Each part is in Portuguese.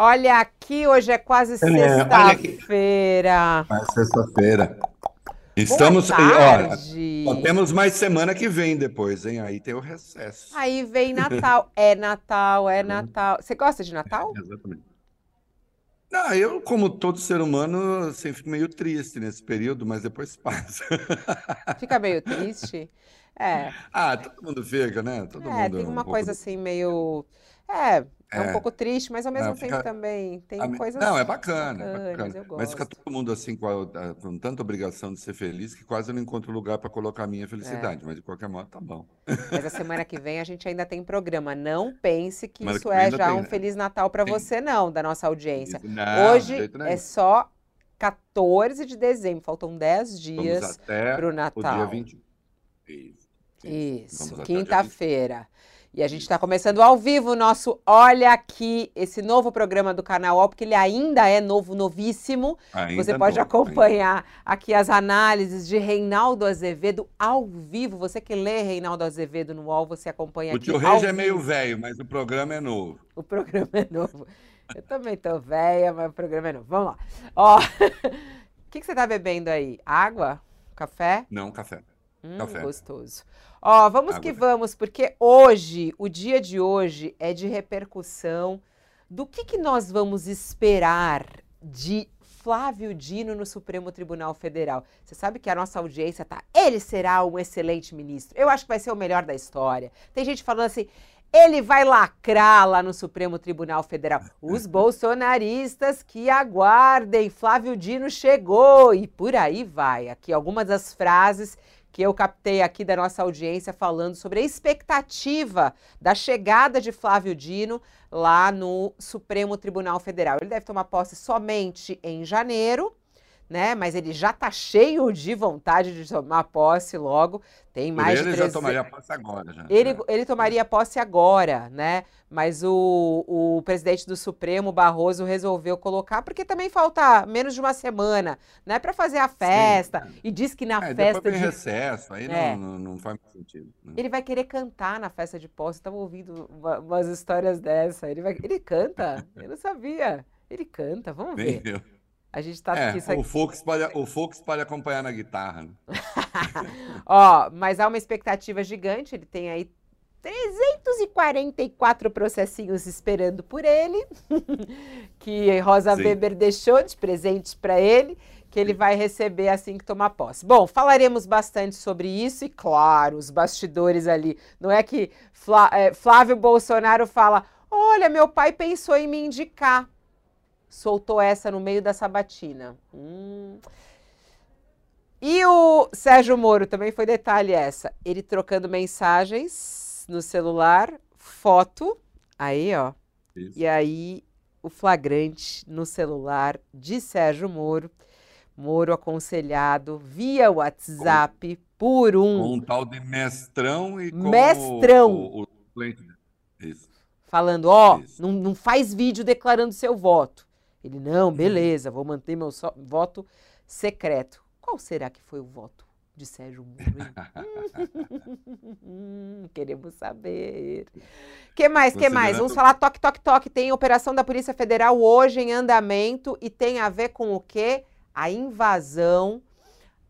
Olha aqui, hoje é quase É, sexta-feira. É sexta-feira. Estamos. E, temos mais semana que vem depois, hein? Aí tem o recesso. Aí vem Natal. É Natal, é Natal. Você gosta de Natal? Exatamente. Não, eu, como todo ser humano, sempre fico meio triste nesse período, mas depois passa. Fica meio triste. É, Ah, todo mundo fica, né? Todo é, mundo tem um uma pouco coisa assim meio. É, é um É. pouco triste, mas ao mesmo Não, tempo fica- também tem A coisas Não, é bacana, é bacanas, bacana. eu Mas fica todo mundo assim com, a- com tanta obrigação de ser feliz que quase eu não encontro lugar para colocar a minha É. felicidade. Mas de qualquer modo, tá bom. Mas a semana que vem a gente ainda tem programa. Não pense que Semana isso que é já tem, um né? Feliz Natal para você, não, da nossa audiência. Isso, não, Hoje é só 14 de dezembro, faltam 10 Vamos dias para o o dia Natal. 20. Isso. Isso, Vamos até o dia 20. quinta-feira. E a gente está começando ao vivo o nosso Olha Aqui, esse novo programa do canal Ó, porque ele ainda é novo, novíssimo. Ainda Você pode não, ainda. acompanhar aqui as análises de Reinaldo Azevedo ao vivo. Você que lê Reinaldo Azevedo no UOL, você acompanha O aqui tio ao Rei já é meio velho, mas o programa é novo. O programa é novo. Eu também tô velha, mas o programa é novo. Vamos lá. Ó, o que, que você tá bebendo aí? Água? Café? Não, café. Hum, Café. gostoso. Ó, vamos Água que vamos, porque hoje, o dia de hoje é de repercussão do que, que nós vamos esperar de Flávio Dino no Supremo Tribunal Federal. Você sabe que a nossa audiência tá, ele será um excelente ministro. Eu acho que vai ser o melhor da história. Tem gente falando assim, ele vai lacrar lá no Supremo Tribunal Federal. Os bolsonaristas que aguardem, Flávio Dino chegou e por aí vai. Aqui algumas das frases que eu captei aqui da nossa audiência falando sobre a expectativa da chegada de Flávio Dino lá no Supremo Tribunal Federal. Ele deve tomar posse somente em janeiro, né? Mas ele já tá cheio de vontade de tomar posse logo. Tem mais ele de já 300 tomaria posse agora. Já. ele, É. ele tomaria posse agora, né? Mas o, o presidente do Supremo, Barroso, resolveu colocar, porque também falta menos de uma semana, né? Para fazer a festa. E diz que na É, depois festa vem de. recesso, aí É. não, não, faz sentido. né? Ele vai querer cantar na festa de posse. Eu tava ouvindo uma- umas histórias dessa. Ele, vai... ele canta. Eu não sabia. Ele canta, vamos Nem ver. eu. A gente tá É, aqui. o Fux pode, o Fux pode acompanhar na guitarra. né? Ó, mas há uma expectativa gigante. Ele tem aí 344 processinhos esperando por ele, que Rosa Sim. Weber deixou de presente para ele, que ele vai receber assim que tomar posse. Bom, falaremos bastante sobre isso e, claro, os bastidores ali. Não é que é, Flávio Bolsonaro fala: olha, meu pai pensou em me indicar. Soltou essa no meio da sabatina. Hum. E o Sérgio Moro também foi detalhe essa. Ele trocando mensagens no celular, foto, aí ó. Isso. E aí o flagrante no celular de Sérgio Moro. Moro aconselhado via WhatsApp por Com um um tal de mestrão e com Mestrão. o. Isso. falando, ó, Isso. não, não faz vídeo declarando seu voto. Ele, não, beleza, vou manter meu só- voto secreto. Qual será que foi o voto de Sérgio Moro? Queremos saber. que mais, que mais? Vamos falar toque, toque, toque. Tem operação da Polícia Federal hoje em andamento e tem a ver com o quê? A invasão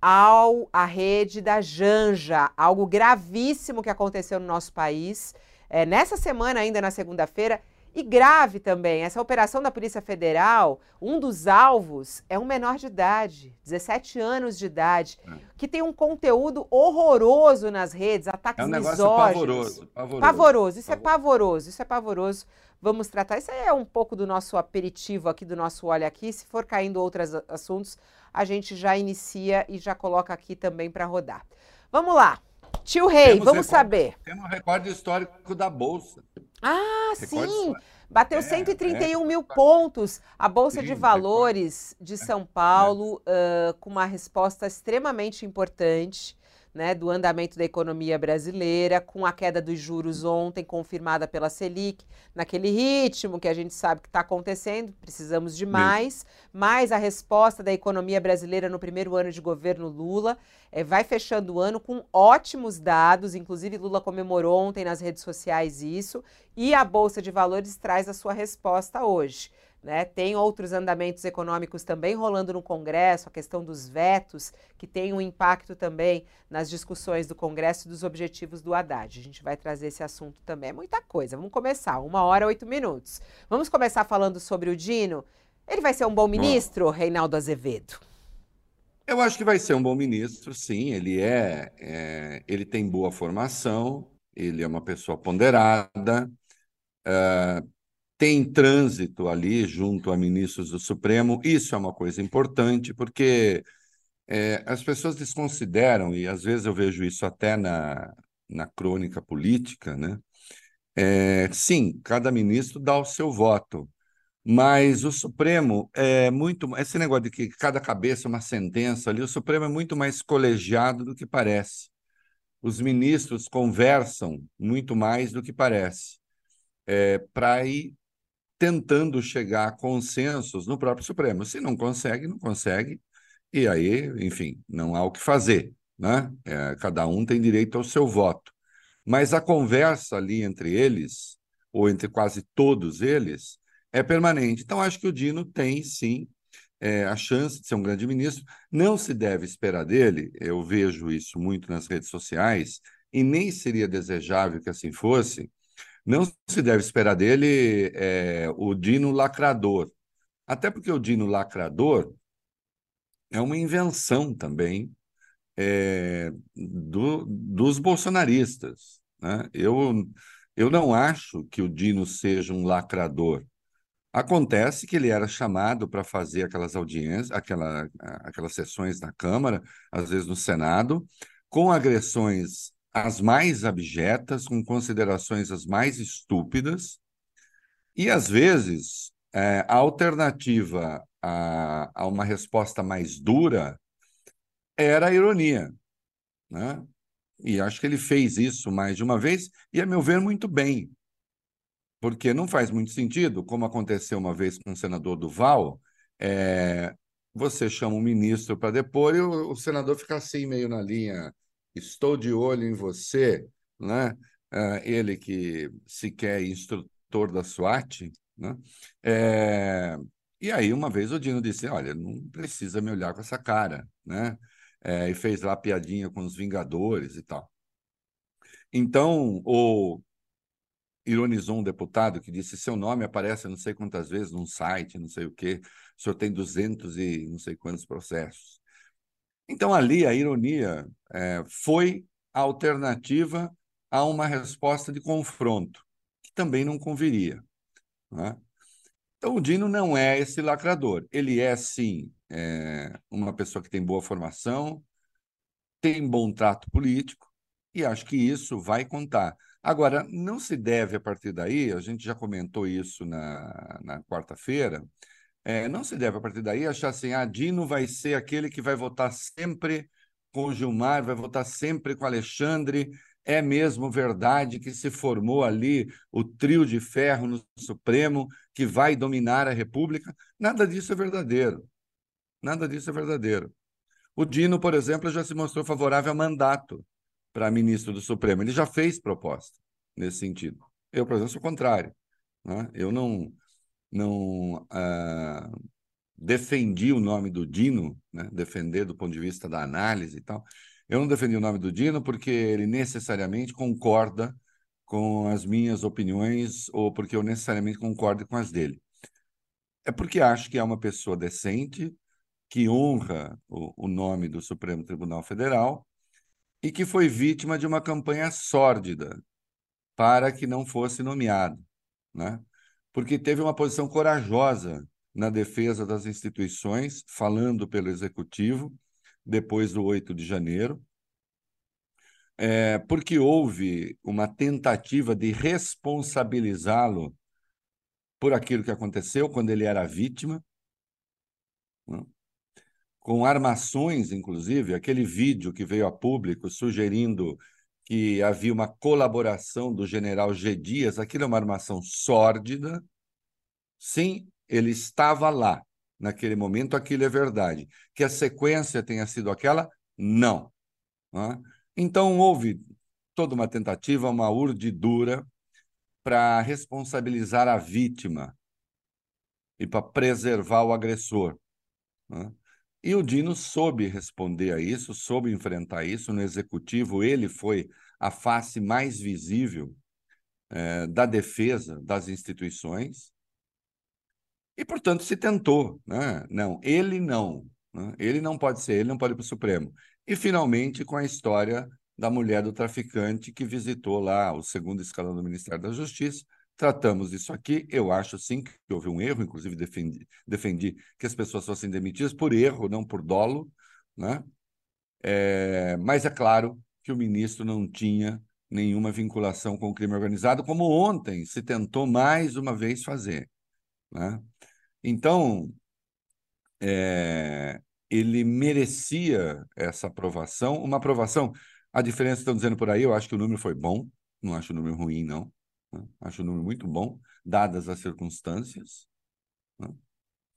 ao à rede da Janja, algo gravíssimo que aconteceu no nosso país. É, nessa semana, ainda na segunda-feira, e grave também, essa operação da Polícia Federal, um dos alvos é um menor de idade, 17 anos de idade, É. que tem um conteúdo horroroso nas redes, ataques É um negócio misóginos. pavoroso. Pavoroso. Pavoroso, isso é Pavoroso. pavoroso, isso é pavoroso. Vamos tratar. Isso aí é um pouco do nosso aperitivo aqui, do nosso olha aqui. Se for caindo outros assuntos, a gente já inicia e já coloca aqui também para rodar. Vamos lá. Tio Rei, Temos vamos recorde- saber. Temos um recorde histórico da Bolsa. Ah, Recorde sim. histórico. Bateu É, 131 é. mil pontos. A Bolsa de Sim, Valores de São Paulo, ah, com uma resposta extremamente importante. Né, do andamento da economia brasileira, com a queda dos juros ontem, confirmada pela Selic, naquele ritmo que a gente sabe que está acontecendo, precisamos de mais, mas a resposta da economia brasileira no primeiro ano de governo Lula eh, vai fechando o ano com ótimos dados, inclusive Lula comemorou ontem nas redes sociais isso, e a Bolsa de Valores traz a sua resposta hoje. Né? Tem outros andamentos econômicos também rolando no Congresso, a questão dos vetos, que tem um impacto também nas discussões do Congresso e dos objetivos do Haddad. A gente vai trazer esse assunto também. É muita coisa. Vamos começar. Uma hora, oito minutos. Vamos começar falando sobre o Dino. Ele vai ser um bom ministro. Reinaldo Azevedo? Eu acho que vai ser um bom ministro, sim. Ele é, é ele tem boa formação, ele é uma pessoa ponderada, é, tem trânsito ali junto a ministros do Supremo. Isso é uma coisa importante, porque é, as pessoas desconsideram, e às vezes eu vejo isso até na, na crônica política, né? É, sim, cada ministro dá o seu voto, mas o Supremo é muito. Esse negócio de que cada cabeça é uma sentença ali, o Supremo é muito mais colegiado do que parece. Os ministros conversam muito mais do que parece, é, para ir tentando chegar a consensos no próprio Supremo. Se não consegue, não consegue, e aí, enfim, não há o que fazer. Né? É, cada um tem direito ao seu voto. Mas a conversa ali entre eles, ou entre quase todos eles, é permanente. Então, acho que o Dino tem, sim, é, a chance de ser um grande ministro. Não se deve esperar dele, eu vejo isso muito nas redes sociais, e nem seria desejável que assim fosse, não se deve esperar dele é, o Dino lacrador. Até porque o Dino lacrador é uma invenção também é, do, dos bolsonaristas. Né? Eu, eu não acho que o Dino seja um lacrador. Acontece que ele era chamado para fazer aquelas audiências, aquela, aquelas sessões na Câmara, às vezes no Senado, com agressões as mais abjetas, com considerações as mais estúpidas, e às vezes é, a alternativa a, a, uma resposta mais dura era a ironia. Né? E acho que ele fez isso mais de uma vez, e a meu ver, muito bem. Porque não faz muito sentido, como aconteceu uma vez com o senador Duval, é, você chama um ministro para depor e o, o senador fica assim, meio na linha estou de olho em você, né? Uh, ele que sequer é instrutor da SWAT, né? É, e aí, uma vez o Dino disse: Olha, não precisa me olhar com essa cara, né? É, e fez lá piadinha com os Vingadores e tal. Então, o ironizou um deputado que disse: seu nome aparece não sei quantas vezes num site, não sei o quê, o senhor tem 200 e não sei quantos processos. Então, ali, a ironia é, foi a alternativa a uma resposta de confronto, que também não conviria. Né? Então, o Dino não é esse lacrador. Ele é, sim, é, uma pessoa que tem boa formação, tem bom trato político, e acho que isso vai contar. Agora, não se deve, a partir daí, a gente já comentou isso na, na quarta-feira, é, não se deve, a partir daí, achar assim, ah, Dino vai ser aquele que vai votar sempre com Gilmar, vai votar sempre com Alexandre. É mesmo verdade que se formou ali o trio de ferro no Supremo que vai dominar a República? Nada disso é verdadeiro. Nada disso é verdadeiro. O Dino, por exemplo, já se mostrou favorável a mandato para ministro do Supremo. Ele já fez proposta nesse sentido. Eu, por exemplo, sou contrário. Né? Eu não, não ah, defendi o nome do Dino, né? defender do ponto de vista da análise e tal. Eu não defendi o nome do Dino porque ele necessariamente concorda com as minhas opiniões ou porque eu necessariamente concordo com as dele. É porque acho que é uma pessoa decente, que honra o, o nome do Supremo Tribunal Federal e que foi vítima de uma campanha sórdida para que não fosse nomeado, né? Porque teve uma posição corajosa na defesa das instituições, falando pelo executivo, depois do 8 de janeiro, é, porque houve uma tentativa de responsabilizá-lo por aquilo que aconteceu quando ele era vítima, né? com armações, inclusive, aquele vídeo que veio a público sugerindo que havia uma colaboração do general G. Dias, aquilo é uma armação sórdida. Sim, ele estava lá naquele momento, aquilo é verdade. Que a sequência tenha sido aquela, não. não Então, houve toda uma tentativa, uma urdidura para responsabilizar a vítima. e para preservar o agressor. E o Dino soube responder a isso, soube enfrentar isso. No executivo, ele foi a face mais visível é, da defesa das instituições. E, portanto, se tentou. Né? Não, ele não. Né? Ele não pode ser, ele não pode ir para o Supremo. E, finalmente, com a história da mulher do traficante que visitou lá o segundo escalão do Ministério da Justiça. Tratamos isso aqui. Eu acho sim que houve um erro, inclusive defendi, defendi que as pessoas fossem demitidas por erro, não por dolo. Né? É, mas é claro que o ministro não tinha nenhuma vinculação com o crime organizado, como ontem se tentou mais uma vez fazer. Né? Então, é, ele merecia essa aprovação, uma aprovação. A diferença, estão dizendo por aí, eu acho que o número foi bom, não acho o número ruim, não. Né? Acho o número muito bom, dadas as circunstâncias. Né?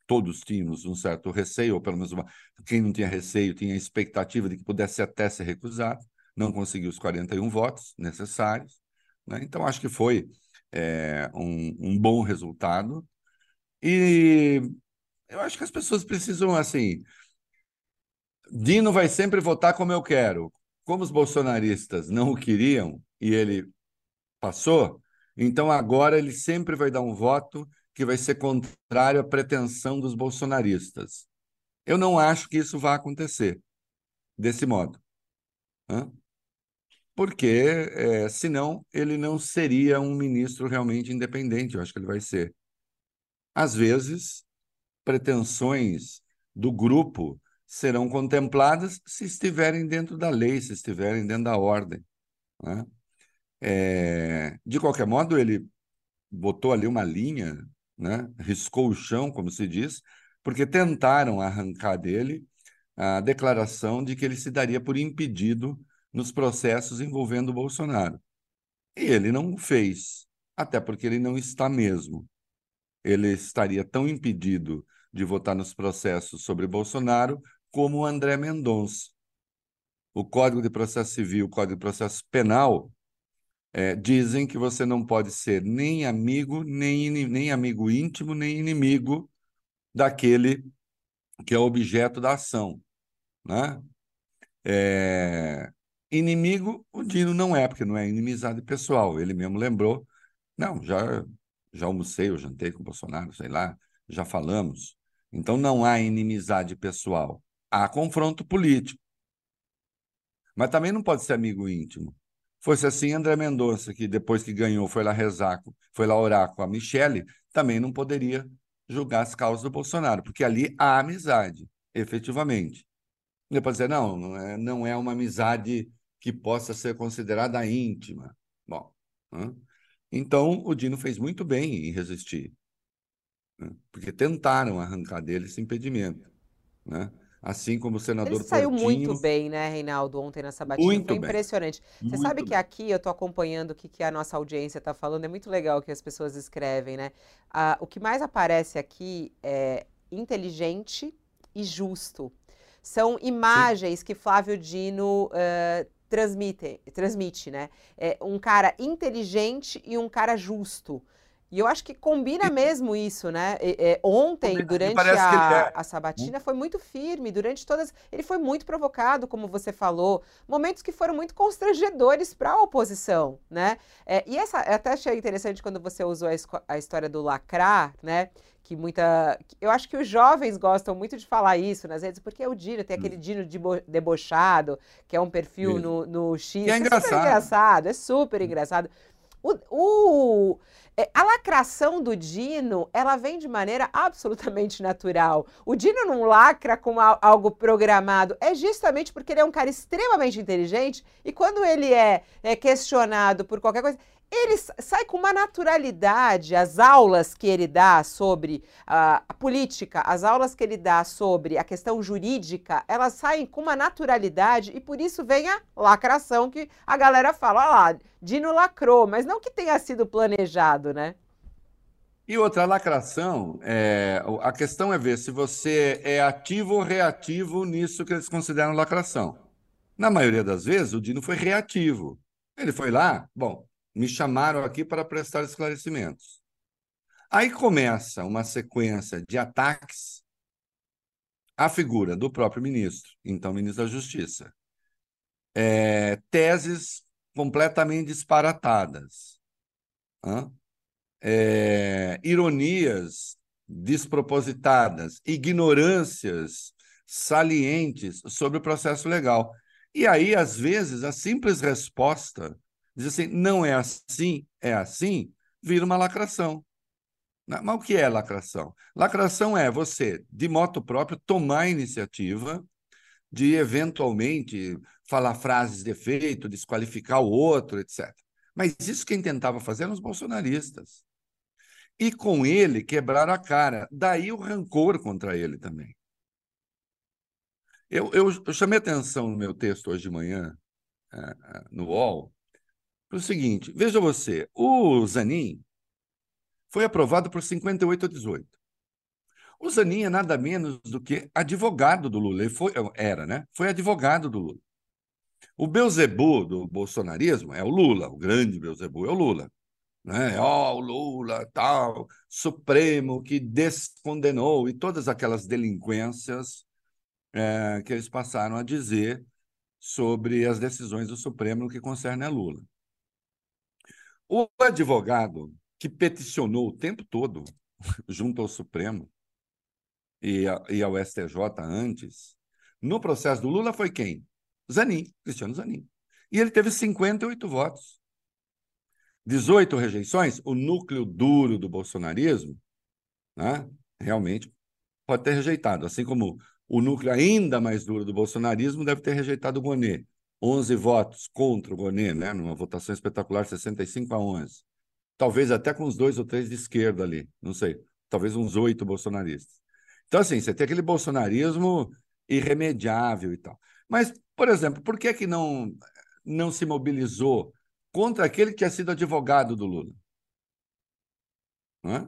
Todos tínhamos um certo receio, ou pelo menos uma... quem não tinha receio tinha a expectativa de que pudesse até ser recusado, não conseguiu os 41 votos necessários. Né? Então, acho que foi é, um, um bom resultado. E eu acho que as pessoas precisam, assim, Dino vai sempre votar como eu quero. Como os bolsonaristas não o queriam e ele passou, então agora ele sempre vai dar um voto que vai ser contrário à pretensão dos bolsonaristas. Eu não acho que isso vá acontecer desse modo. Porque, é, senão, ele não seria um ministro realmente independente. Eu acho que ele vai ser. Às vezes, pretensões do grupo serão contempladas se estiverem dentro da lei, se estiverem dentro da ordem. Né? É, de qualquer modo, ele botou ali uma linha, né? riscou o chão, como se diz, porque tentaram arrancar dele a declaração de que ele se daria por impedido nos processos envolvendo o Bolsonaro. E ele não fez, até porque ele não está mesmo. Ele estaria tão impedido de votar nos processos sobre Bolsonaro como o André Mendonça. O Código de Processo Civil, o Código de Processo Penal, é, dizem que você não pode ser nem amigo, nem, nem amigo íntimo, nem inimigo daquele que é objeto da ação. Né? É... Inimigo, o Dino não é, porque não é inimizade pessoal. Ele mesmo lembrou. Não, já, já almocei, eu jantei com o Bolsonaro, sei lá, já falamos. Então não há inimizade pessoal há confronto político. Mas também não pode ser amigo íntimo. Fosse assim, André Mendonça, que depois que ganhou foi lá rezar, foi lá orar com a Michele, também não poderia julgar as causas do Bolsonaro, porque ali há amizade, efetivamente. Ele pode dizer, não, não é, não é uma amizade que possa ser considerada íntima. Bom, né? então o Dino fez muito bem em resistir, né? porque tentaram arrancar dele esse impedimento. Né? Assim como o senador Ele saiu Portinho. muito bem, né, Reinaldo, ontem na sabatina. Muito Foi impressionante. Bem. Você muito sabe que aqui eu estou acompanhando o que, que a nossa audiência está falando. É muito legal o que as pessoas escrevem, né? Ah, o que mais aparece aqui é inteligente e justo. São imagens Sim. que Flávio Dino uh, transmite, transmite, né? É um cara inteligente e um cara justo. E eu acho que combina mesmo isso, né? É, ontem, combina. durante a, é. a sabatina, foi muito firme, durante todas. Ele foi muito provocado, como você falou, momentos que foram muito constrangedores para a oposição, né? É, e essa, eu até achei interessante quando você usou a, a história do lacrar, né? que muita. Eu acho que os jovens gostam muito de falar isso nas redes, porque é o Dino, tem aquele hum. Dino de debochado, que é um perfil no, no X. Que é, é engraçado. super engraçado, é super engraçado. O, o, é, a lacração do Dino, ela vem de maneira absolutamente natural. O Dino não lacra com algo programado, é justamente porque ele é um cara extremamente inteligente e quando ele é, é questionado por qualquer coisa, ele sai com uma naturalidade. As aulas que ele dá sobre uh, a política, as aulas que ele dá sobre a questão jurídica, elas saem com uma naturalidade e por isso vem a lacração que a galera fala, olha lá, Dino lacrou, mas não que tenha sido planejado, né? E outra lacração, é, a questão é ver se você é ativo ou reativo nisso que eles consideram lacração. Na maioria das vezes, o Dino foi reativo. Ele foi lá, bom, me chamaram aqui para prestar esclarecimentos. Aí começa uma sequência de ataques à figura do próprio ministro, então ministro da Justiça. É, teses completamente disparatadas. É, ironias despropositadas, ignorâncias salientes sobre o processo legal. E aí, às vezes, a simples resposta diz assim: não é assim, é assim, vira uma lacração. Né? Mas o que é lacração? Lacração é você, de moto próprio, tomar a iniciativa de eventualmente falar frases de efeito, desqualificar o outro, etc. Mas isso quem tentava fazer eram os bolsonaristas. E com ele quebraram a cara. Daí o rancor contra ele também. Eu, eu, eu chamei atenção no meu texto hoje de manhã, uh, no UOL, para o seguinte: veja você, o Zanin foi aprovado por 58 a 18. O Zanin é nada menos do que advogado do Lula. Ele foi, era, né? Foi advogado do Lula. O Beuzebu do bolsonarismo é o Lula, o grande Beuzebu é o Lula. Né? Ó, o Lula, tal, Supremo que descondenou e todas aquelas delinquências é, que eles passaram a dizer sobre as decisões do Supremo no que concerne a Lula. O advogado que peticionou o tempo todo junto ao Supremo e, a, e ao STJ antes, no processo do Lula foi quem? Zanin, Cristiano Zanin. E ele teve 58 votos. 18 rejeições, o núcleo duro do bolsonarismo, né, realmente pode ter rejeitado, assim como o núcleo ainda mais duro do bolsonarismo deve ter rejeitado o Bonet. 11 votos contra o Bonet, né, numa votação espetacular, 65 a 11. Talvez até com uns dois ou três de esquerda ali, não sei. Talvez uns oito bolsonaristas. Então, assim, você tem aquele bolsonarismo irremediável e tal. Mas, por exemplo, por que, que não, não se mobilizou contra aquele que tinha sido advogado do Lula? É?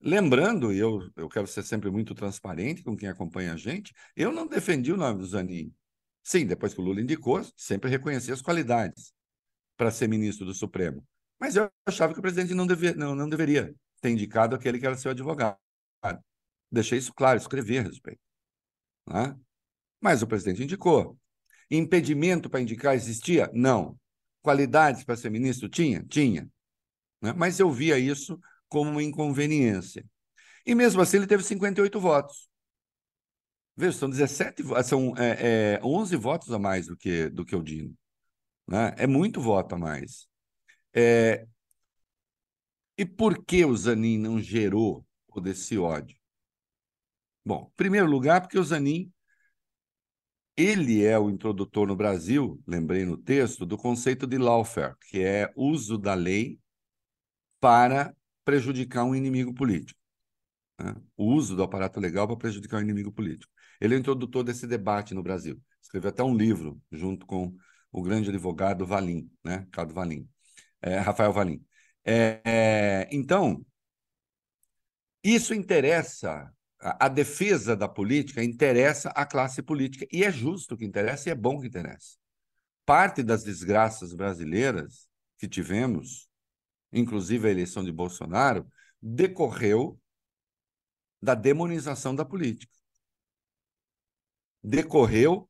Lembrando, e eu, eu quero ser sempre muito transparente com quem acompanha a gente, eu não defendi o nome do Zanin. Sim, depois que o Lula indicou, sempre reconheci as qualidades para ser ministro do Supremo. Mas eu achava que o presidente não, devia, não, não deveria ter indicado aquele que era seu advogado. Deixei isso claro, escrevi a respeito. Né? Mas o presidente indicou. Impedimento para indicar existia? Não. Qualidades para ser ministro? Tinha? Tinha. Né? Mas eu via isso como uma inconveniência. E mesmo assim ele teve 58 votos. Veja, são 17, são é, é, 11 votos a mais do que, do que o Dino. Né? É muito voto a mais. É... E por que o Zanin não gerou todo esse ódio? Bom, em primeiro lugar, porque o Zanin ele é o introdutor no Brasil, lembrei no texto, do conceito de lawfare, que é uso da lei para prejudicar um inimigo político. Né? O uso do aparato legal para prejudicar um inimigo político. Ele é o introdutor desse debate no Brasil. Escreveu até um livro junto com o grande advogado Valim, né? Carlos Valim, é, Rafael Valim. É, é, então, isso interessa a, defesa da política interessa à classe política. E é justo que interessa e é bom que interessa. Parte das desgraças brasileiras que tivemos, inclusive a eleição de Bolsonaro, decorreu da demonização da política. Decorreu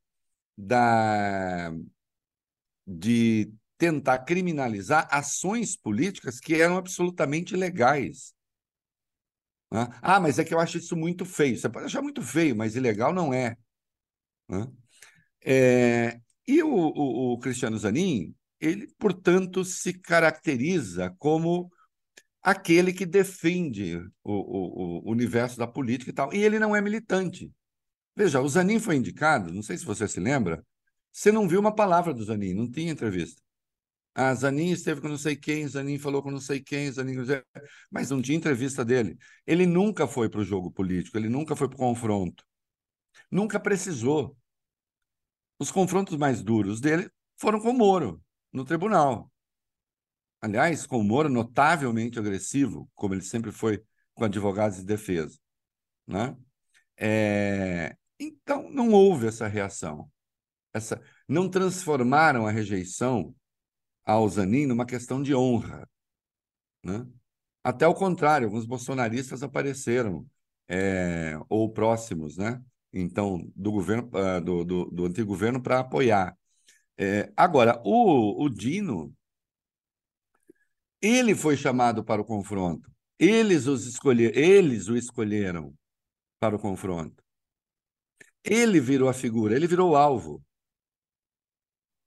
da de tentar criminalizar ações políticas que eram absolutamente legais. Né? Ah, mas é que eu acho isso muito feio. Você pode achar muito feio, mas ilegal não é. Né? é e o, o, o, Cristiano Zanin, ele, portanto, se caracteriza como aquele que defende o, o, universo da política e tal. E ele não é militante. Veja, o Zanin foi indicado, não sei se você se lembra, você não viu uma palavra do Zanin, não tinha entrevista. A Zanin esteve com não sei quem, Zanin falou com não sei quem, Zanin... mas não tinha entrevista dele. Ele nunca foi para o jogo político, ele nunca foi para o confronto. Nunca precisou. Os confrontos mais duros dele foram com o Moro, no tribunal. Aliás, com o Moro notavelmente agressivo, como ele sempre foi com advogados de defesa. Né? É... Então, não houve essa reação. Essa... Não transformaram a rejeição ao Zanin numa questão de honra. Né? Até o contrário, alguns bolsonaristas apareceram, é, ou próximos, né? Então, do governo, uh, do, do, do, antigo governo para apoiar. É, agora, o, o Dino, ele foi chamado para o confronto. Eles, os escolher, eles o escolheram para o confronto. Ele virou a figura, ele virou o alvo.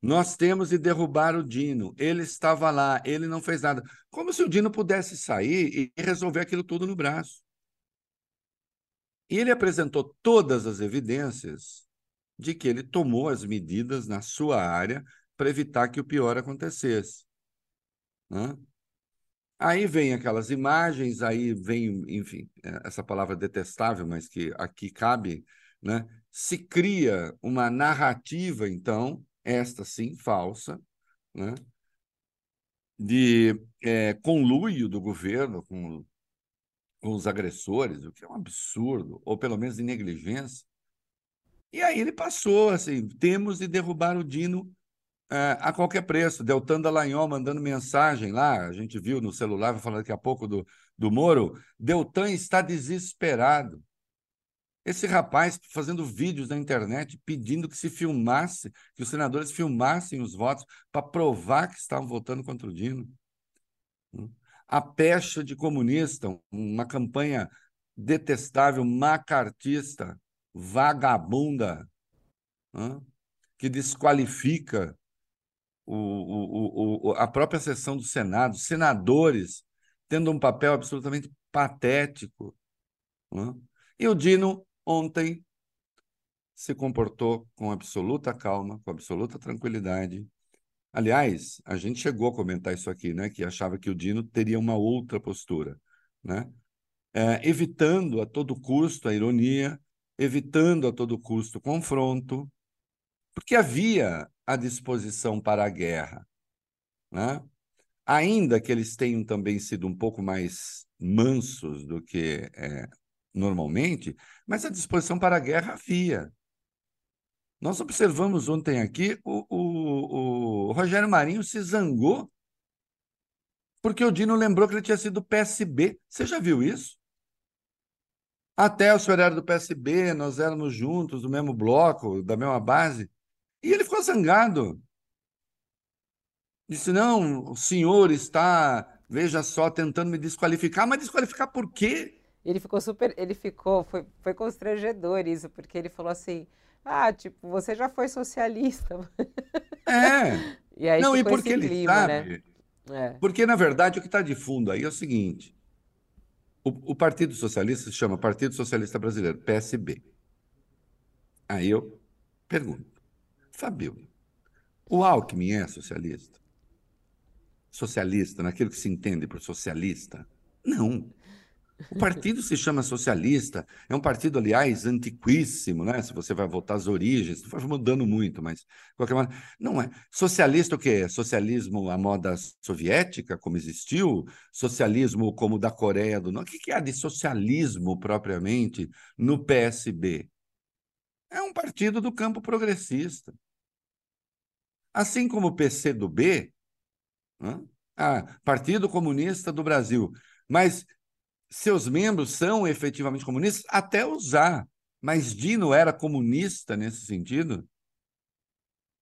Nós temos de derrubar o Dino. Ele estava lá, ele não fez nada. Como se o Dino pudesse sair e resolver aquilo tudo no braço. E ele apresentou todas as evidências de que ele tomou as medidas na sua área para evitar que o pior acontecesse. Aí vem aquelas imagens, aí vem, enfim, é, essa palavra detestável, mas que aqui cabe, né? Se cria uma narrativa, então, esta sim, falsa, né? de é, conluio do governo com, com os agressores, o que é um absurdo, ou pelo menos de negligência. E aí ele passou assim: temos de derrubar o Dino é, a qualquer preço. Deltan Dallagnol mandando mensagem lá, a gente viu no celular, vou falar daqui a pouco do, do Moro. Deltan está desesperado. Esse rapaz fazendo vídeos na internet pedindo que se filmasse, que os senadores filmassem os votos para provar que estavam votando contra o Dino. A pecha de comunista, uma campanha detestável, macartista, vagabunda, que desqualifica o, o, o, a própria sessão do Senado, senadores tendo um papel absolutamente patético. E o Dino, ontem, se comportou com absoluta calma, com absoluta tranquilidade. Aliás, a gente chegou a comentar isso aqui, né? Que achava que o Dino teria uma outra postura, né? É, evitando a todo custo a ironia, evitando a todo custo o confronto, porque havia a disposição para a guerra. Né? Ainda que eles tenham também sido um pouco mais mansos do que é, normalmente, mas a disposição para a guerra havia. Nós observamos ontem aqui o, o, o Rogério Marinho se zangou porque o Dino lembrou que ele tinha sido PSB. Você já viu isso? Até o senhor era do PSB, nós éramos juntos, do mesmo bloco, da mesma base. E ele ficou zangado. Disse: Não, o senhor está, veja só, tentando me desqualificar, mas desqualificar por quê? Ele ficou super. Ele ficou. Foi, foi constrangedor isso, porque ele falou assim: Ah, tipo, você já foi socialista. É. e aí Não, e porque ele clima, né? sabe. Né? É. Porque, na verdade, o que está de fundo aí é o seguinte: o, o Partido Socialista se chama Partido Socialista Brasileiro, PSB. Aí eu pergunto Fabio, o Alckmin é socialista? Socialista, naquilo que se entende por socialista? Não. O partido se chama socialista, é um partido, aliás, antiquíssimo, né? Se você vai voltar às origens, foi mudando muito, mas de qualquer maneira, não é. Socialista o que é? Socialismo à moda soviética, como existiu? Socialismo como da Coreia do Norte? O que há de socialismo propriamente no PSB? É um partido do campo progressista. Assim como o PCdoB, né? ah, Partido Comunista do Brasil, mas seus membros são efetivamente comunistas, até usar. Mas Dino era comunista nesse sentido?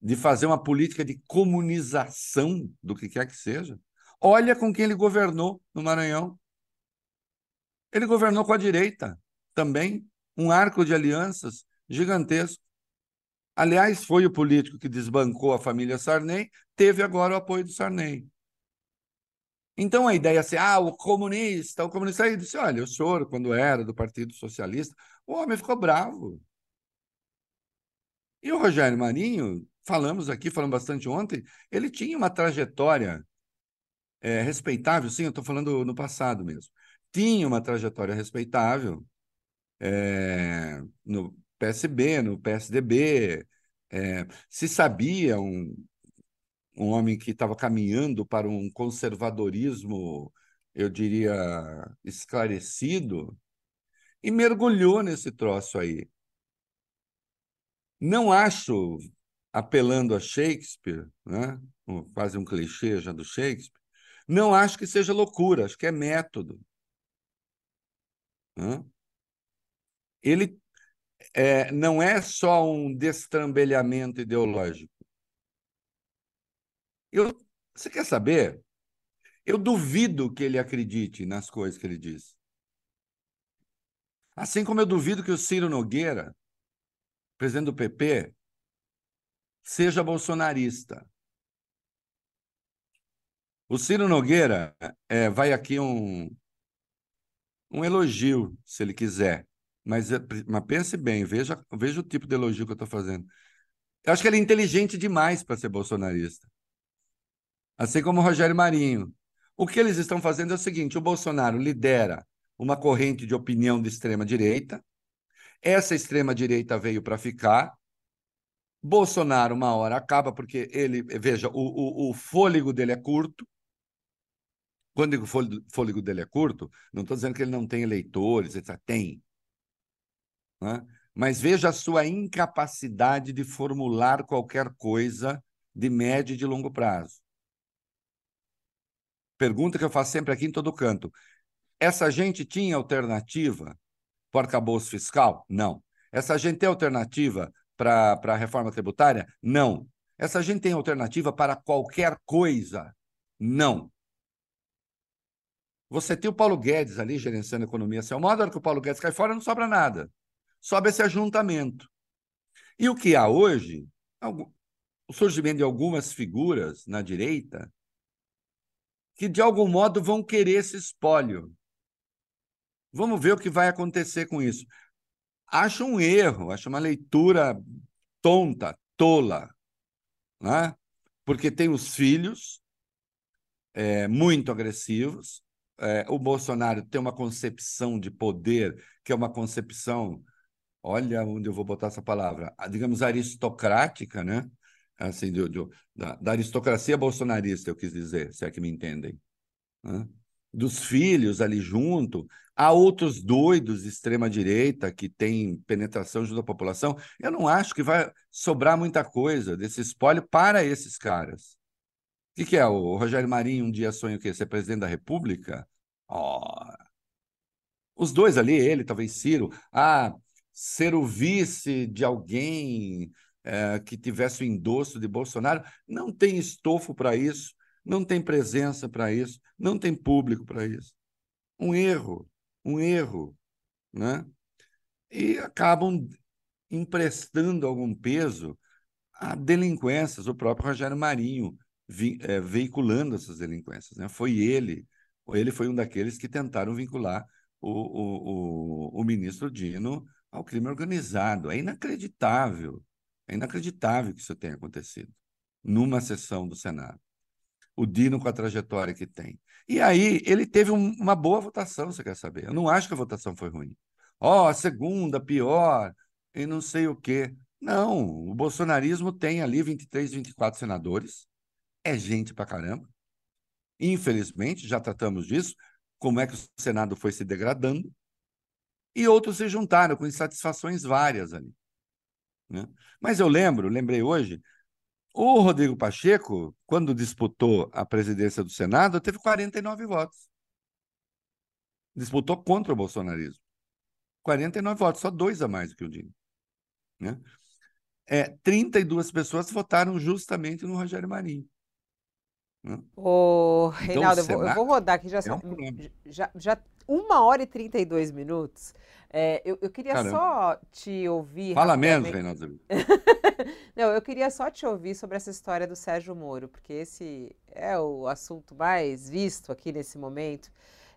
De fazer uma política de comunização do que quer que seja? Olha com quem ele governou no Maranhão. Ele governou com a direita também, um arco de alianças gigantesco. Aliás, foi o político que desbancou a família Sarney, teve agora o apoio do Sarney. Então a ideia é assim, ah, o comunista, o comunista aí disse, olha, o senhor, quando era do Partido Socialista, o homem ficou bravo. E o Rogério Marinho, falamos aqui, falamos bastante ontem, ele tinha uma trajetória é, respeitável, sim, eu estou falando no passado mesmo. Tinha uma trajetória respeitável é, no, PSB, no PSDB. É, se sabia um, um homem que estava caminhando para um conservadorismo, eu diria, esclarecido, e mergulhou nesse troço aí. Não acho, apelando a Shakespeare, né? quase um clichê já do Shakespeare, Não acho que seja loucura, acho que é método. Ele é, não é só um destrambelhamento ideológico. Eu, você quer saber? Eu duvido que ele acredite nas coisas que ele diz. Assim como eu duvido que o Ciro Nogueira, presidente do PP, seja bolsonarista. O Ciro Nogueira é, vai aqui um, um elogio, se ele quiser. Mas, é, mas pense bem, veja, veja o tipo de elogio que eu estou fazendo. Eu acho que ele é inteligente demais para ser bolsonarista. Assim como o Rogério Marinho. O que eles estão fazendo é o seguinte: o Bolsonaro lidera uma corrente de opinião de extrema-direita. Essa extrema-direita veio para ficar. Bolsonaro, uma hora, acaba, porque ele, veja, o, o, o fôlego dele é curto. Quando digo o fôlego dele é curto, não estou dizendo que ele não tem eleitores, etc. Tem. Né? Mas veja a sua incapacidade de formular qualquer coisa de médio e de longo prazo. Pergunta que eu faço sempre aqui em todo canto. Essa gente tinha alternativa para o arcabouço fiscal? Não. Essa gente tem alternativa para a reforma tributária? Não. Essa gente tem alternativa para qualquer coisa? Não. Você tem o Paulo Guedes ali gerenciando a economia seu modo, a hora que o Paulo Guedes cai fora, não sobra nada sobe esse ajuntamento. E o que há hoje, o surgimento de algumas figuras na direita que, de algum modo, vão querer esse espólio. Vamos ver o que vai acontecer com isso. Acho um erro, acho uma leitura tonta, tola, né? porque tem os filhos é, muito agressivos. É, o Bolsonaro tem uma concepção de poder que é uma concepção olha onde eu vou botar essa palavra, digamos, aristocrática, né? Assim, do, do da, da, aristocracia bolsonarista, eu quis dizer, se é que me entendem. Né? Dos filhos ali junto, há outros doidos de extrema-direita que têm penetração junto à população. Eu não acho que vai sobrar muita coisa desse espólio para esses caras. O que, que é? O Rogério Marinho um dia sonha o quê? Ser presidente da República? Oh. Os dois ali, ele, talvez Ciro. Ah, ser o vice de alguém é, que tivesse o endosso de Bolsonaro. Não tem estofo para isso, não tem presença para isso, não tem público para isso. Um erro, um erro. Né? E acabam emprestando algum peso a delinquências, o próprio Rogério Marinho vi, é, veiculando essas delinquências. Né? Foi ele, ele foi um daqueles que tentaram vincular o, o, o, o ministro Dino ao crime organizado. É inacreditável. É inacreditável que isso tenha acontecido numa sessão do Senado. O Dino com a trajetória que tem. E aí ele teve um, uma boa votação, você quer saber? Eu não acho que a votação foi ruim. Ó, oh, a segunda, pior, e não sei o quê. Não, o bolsonarismo tem ali 23, 24 senadores. É gente pra caramba. Infelizmente, já tratamos disso, como é que o Senado foi se degradando e outros se juntaram com insatisfações várias ali. Né? Mas eu lembro, lembrei hoje, o Rodrigo Pacheco, quando disputou a presidência do Senado, teve 49 votos. Disputou contra o bolsonarismo. 49 votos, só dois a mais do que o Dino. Né? É, 32 pessoas votaram justamente no Rogério Marinho. Né? Ô, Reinaldo, então, eu, vou, eu, vou, rodar aqui já, é um já, já uma hora e 32 minutos. É, eu, eu queria Caramba. só te ouvir. Fala menos, Reinaldo. Não, eu queria só te ouvir sobre essa história do Sérgio Moro, porque esse é o assunto mais visto aqui nesse momento,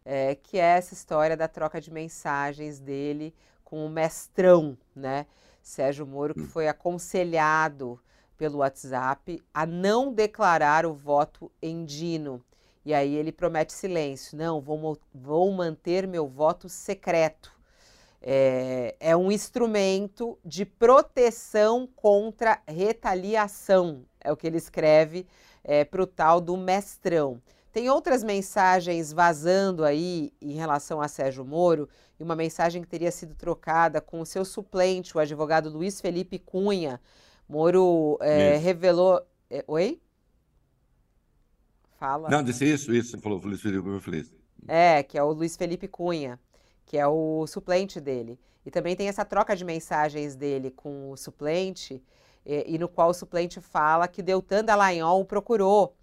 é, que é essa história da troca de mensagens dele com o mestrão, né? Sérgio Moro, que hum. foi aconselhado pelo WhatsApp a não declarar o voto em Dino. E aí ele promete silêncio. Não, vou, vou manter meu voto secreto. É, é um instrumento de proteção contra retaliação, é o que ele escreve é, para o tal do mestrão. Tem outras mensagens vazando aí em relação a Sérgio Moro, e uma mensagem que teria sido trocada com o seu suplente, o advogado Luiz Felipe Cunha. Moro é, revelou. É, oi? fala. Não, disse isso, isso, você falou Luiz Felipe Feliz. É, que é o Luiz Felipe Cunha, que é o suplente dele. E também tem essa troca de mensagens dele com o suplente, e, e no qual o suplente fala que Deltan Dallagnol o procurou.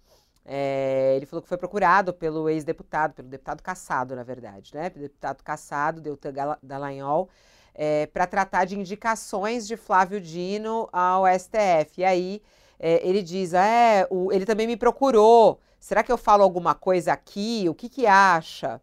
É, ele falou que foi procurado pelo ex-deputado, pelo deputado Cassado, na verdade, né? Deputado Cassado, Deltan Dallagnol, é, para tratar de indicações de Flávio Dino ao STF. E aí é, ele diz: é, o, ele também me procurou. Será que eu falo alguma coisa aqui? O que que acha?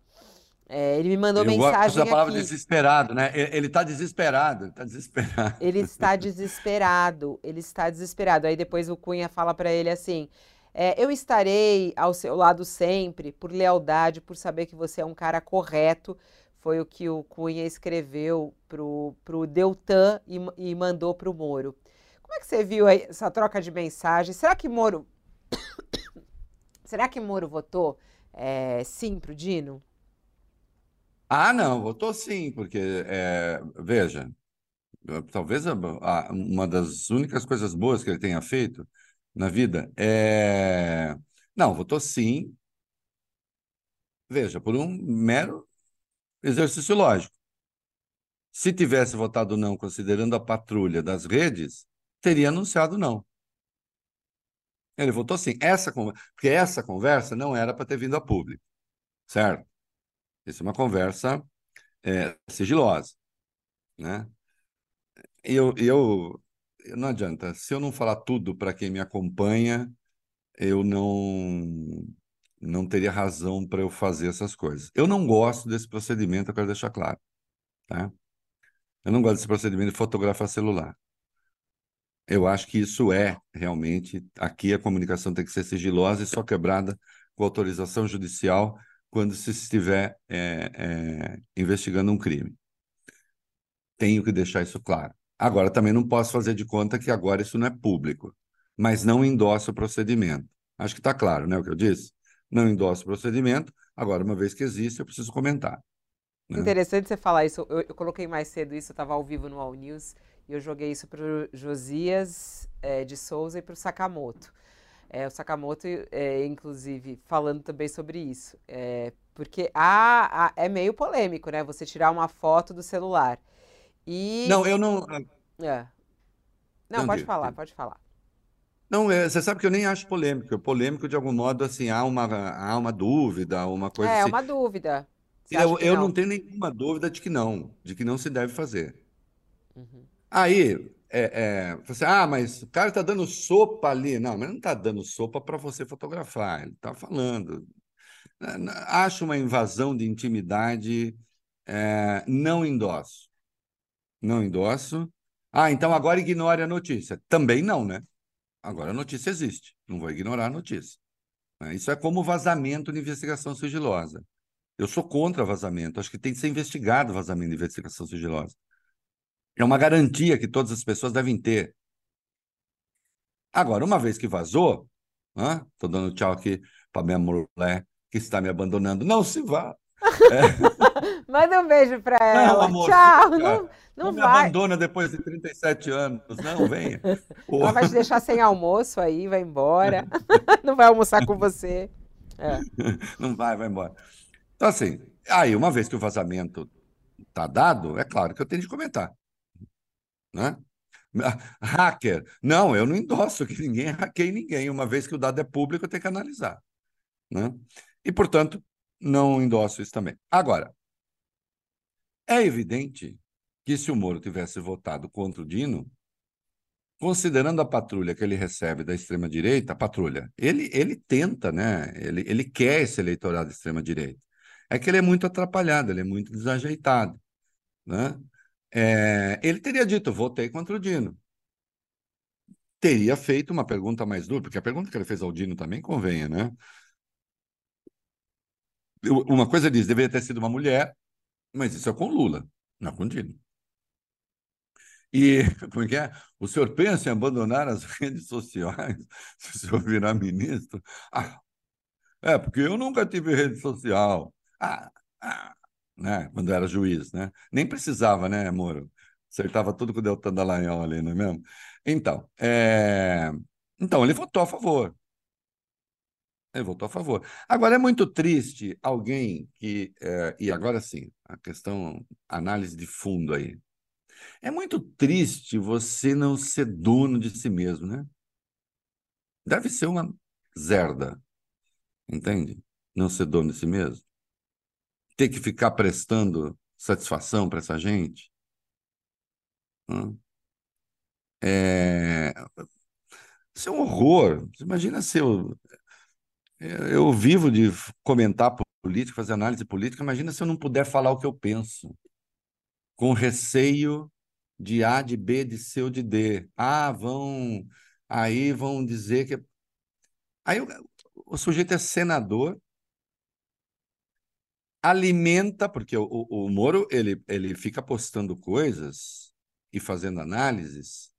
É, ele me mandou Eu mensagem gosto da palavra aqui. desesperado, né? Ele está desesperado, ele está desesperado. Ele está desesperado, ele está desesperado. Aí depois o Cunha fala para ele assim: é, eu estarei ao seu lado sempre, por lealdade, por saber que você é um cara correto. Foi o que o Cunha escreveu pro, pro Deltan e, e mandou pro Moro. Como é que você viu aí essa troca de mensagens? Será que Moro. Será que Moro votou é, sim pro Dino? Ah, não, votou sim, porque, é, veja, talvez a- a- uma das únicas coisas boas que ele tenha feito na vida é. Não, votou sim, veja, por um mero exercício lógico. Se tivesse votado não, considerando a patrulha das redes, teria anunciado não. Ele votou sim. Essa, porque essa conversa não era para ter vindo a público, certo? É uma conversa é, sigilosa, né? Eu, eu, não adianta, se eu não falar tudo para quem me acompanha, eu não, não teria razão para eu fazer essas coisas. Eu não gosto desse procedimento, eu quero deixar claro, tá? Eu não gosto desse procedimento de fotografar celular. Eu acho que isso é realmente. Aqui a comunicação tem que ser sigilosa e só quebrada com autorização judicial quando se estiver é, é, investigando um crime. Tenho que deixar isso claro. Agora, também não posso fazer de conta que agora isso não é público, mas não endosso o procedimento. Acho que está claro, né, o que eu disse? Não endosso o procedimento. Agora, uma vez que existe, eu preciso comentar. né? Interessante você falar isso. Eu, eu coloquei mais cedo isso, eu estava ao vivo no All News e eu joguei isso para o Josias eh, de Souza e para o Sakamoto. É, o Sakamoto, é, inclusive, falando também sobre isso. É, porque há, há- é meio polêmico, né? Você tirar uma foto do celular. E. Não, eu não. É. Não, Não, pode diga, falar, diga. pode falar. Não, é, você sabe que eu nem acho polêmico. Polêmico, de algum modo, assim, há uma, há uma dúvida, uma coisa É, assim. uma dúvida. Você Eu, eu não não? tenho nenhuma dúvida de que não, de que não se deve fazer. Uhum. Aí, é, é, você, ah, mas o cara está dando sopa ali. Não, mas não está dando sopa para você fotografar. Ele está falando. Acho uma invasão de intimidade, é, não endosso. Não endosso. Ah, então agora ignore a notícia. Também não, né? Agora a notícia existe. Não vou ignorar a notícia. né? Isso é como vazamento de investigação sigilosa. Eu sou contra vazamento. Acho que tem que ser investigado vazamento de investigação sigilosa. É uma garantia que todas as pessoas devem ter. Agora, uma vez que vazou, estou dando tchau aqui para minha mulher que está me abandonando. Não se vá. É, Manda um beijo não, ela. amor, Tchau. Não, Não não me vai. abandona depois de 37 anos. Não, venha. Ela vai te deixar sem almoço aí, vai embora. Não vai almoçar com você. É. Não vai, vai embora. Então, assim, aí, uma vez que o vazamento está dado, é claro que eu tenho de comentar. Né? Hacker. Não, eu não endosso que ninguém hackeie ninguém. Uma vez que o dado é público, tenho que analisar. Né? E, portanto, não endosso isso também. Agora, é evidente que se o Moro tivesse votado contra o Dino, considerando a patrulha que ele recebe da extrema-direita, a patrulha, ele, ele tenta, né? Ele, ele quer esse eleitorado de extrema-direita. É que ele é muito atrapalhado, ele é muito desajeitado, né? É, ele teria dito, votei contra o Dino. Teria feito uma pergunta mais dura, porque a pergunta que ele fez ao Dino também convenha, né? Uma coisa diz, deveria ter sido uma mulher, mas isso é com Lula, não com Dino. E como é que é? O senhor pensa em abandonar as redes sociais se o senhor virar ministro? Ah, é, porque eu nunca tive rede social. Ah, ah, né? Quando era juiz, né? Nem precisava, né, Moro? Acertava tudo com o Deltan Dallagnol ali, não é mesmo? Então, é... então ele votou a favor. Ele votou a favor. Agora, é muito triste alguém que. É, e agora sim, a questão, análise de fundo aí. É muito triste você não ser dono de si mesmo, né? Deve ser uma zerda, entende? Não ser dono de si mesmo. Ter que ficar prestando satisfação para essa gente. É... Isso é um horror. Imagina se eu eu vivo de comentar política, fazer análise política. Imagina se eu não puder falar o que eu penso, com receio de A, de B, de C ou de D. Ah, vão. Aí vão dizer que. Aí o, o sujeito é senador, alimenta, porque o, o, o Moro ele, ele fica postando coisas e fazendo análises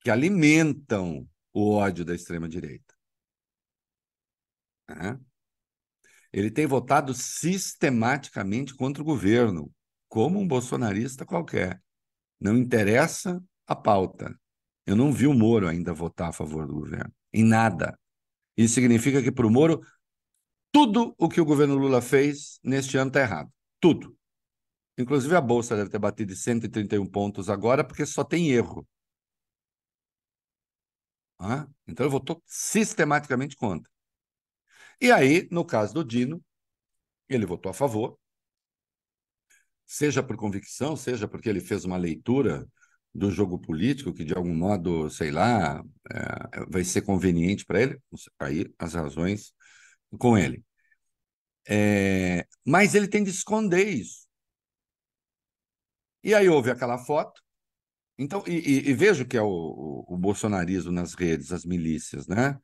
que alimentam o ódio da extrema-direita. Né? Ele tem votado sistematicamente contra o governo, como um bolsonarista qualquer. Não interessa a pauta. Eu não vi o Moro ainda votar a favor do governo, em nada. Isso significa que, para o Moro, tudo o que o governo Lula fez neste ano está errado. Tudo. Inclusive a Bolsa deve ter batido de 131 pontos agora, porque só tem erro. Ah, então ele votou sistematicamente contra. E aí, no caso do Dino, ele votou a favor, seja por convicção, seja porque ele fez uma leitura do jogo político que, de algum modo, sei lá, é, vai ser conveniente para ele, aí as razões com ele. É, mas ele tem de esconder isso. E aí houve aquela foto. Então, e, e, e vejo que é o, o, o bolsonarismo nas redes, as milícias, né?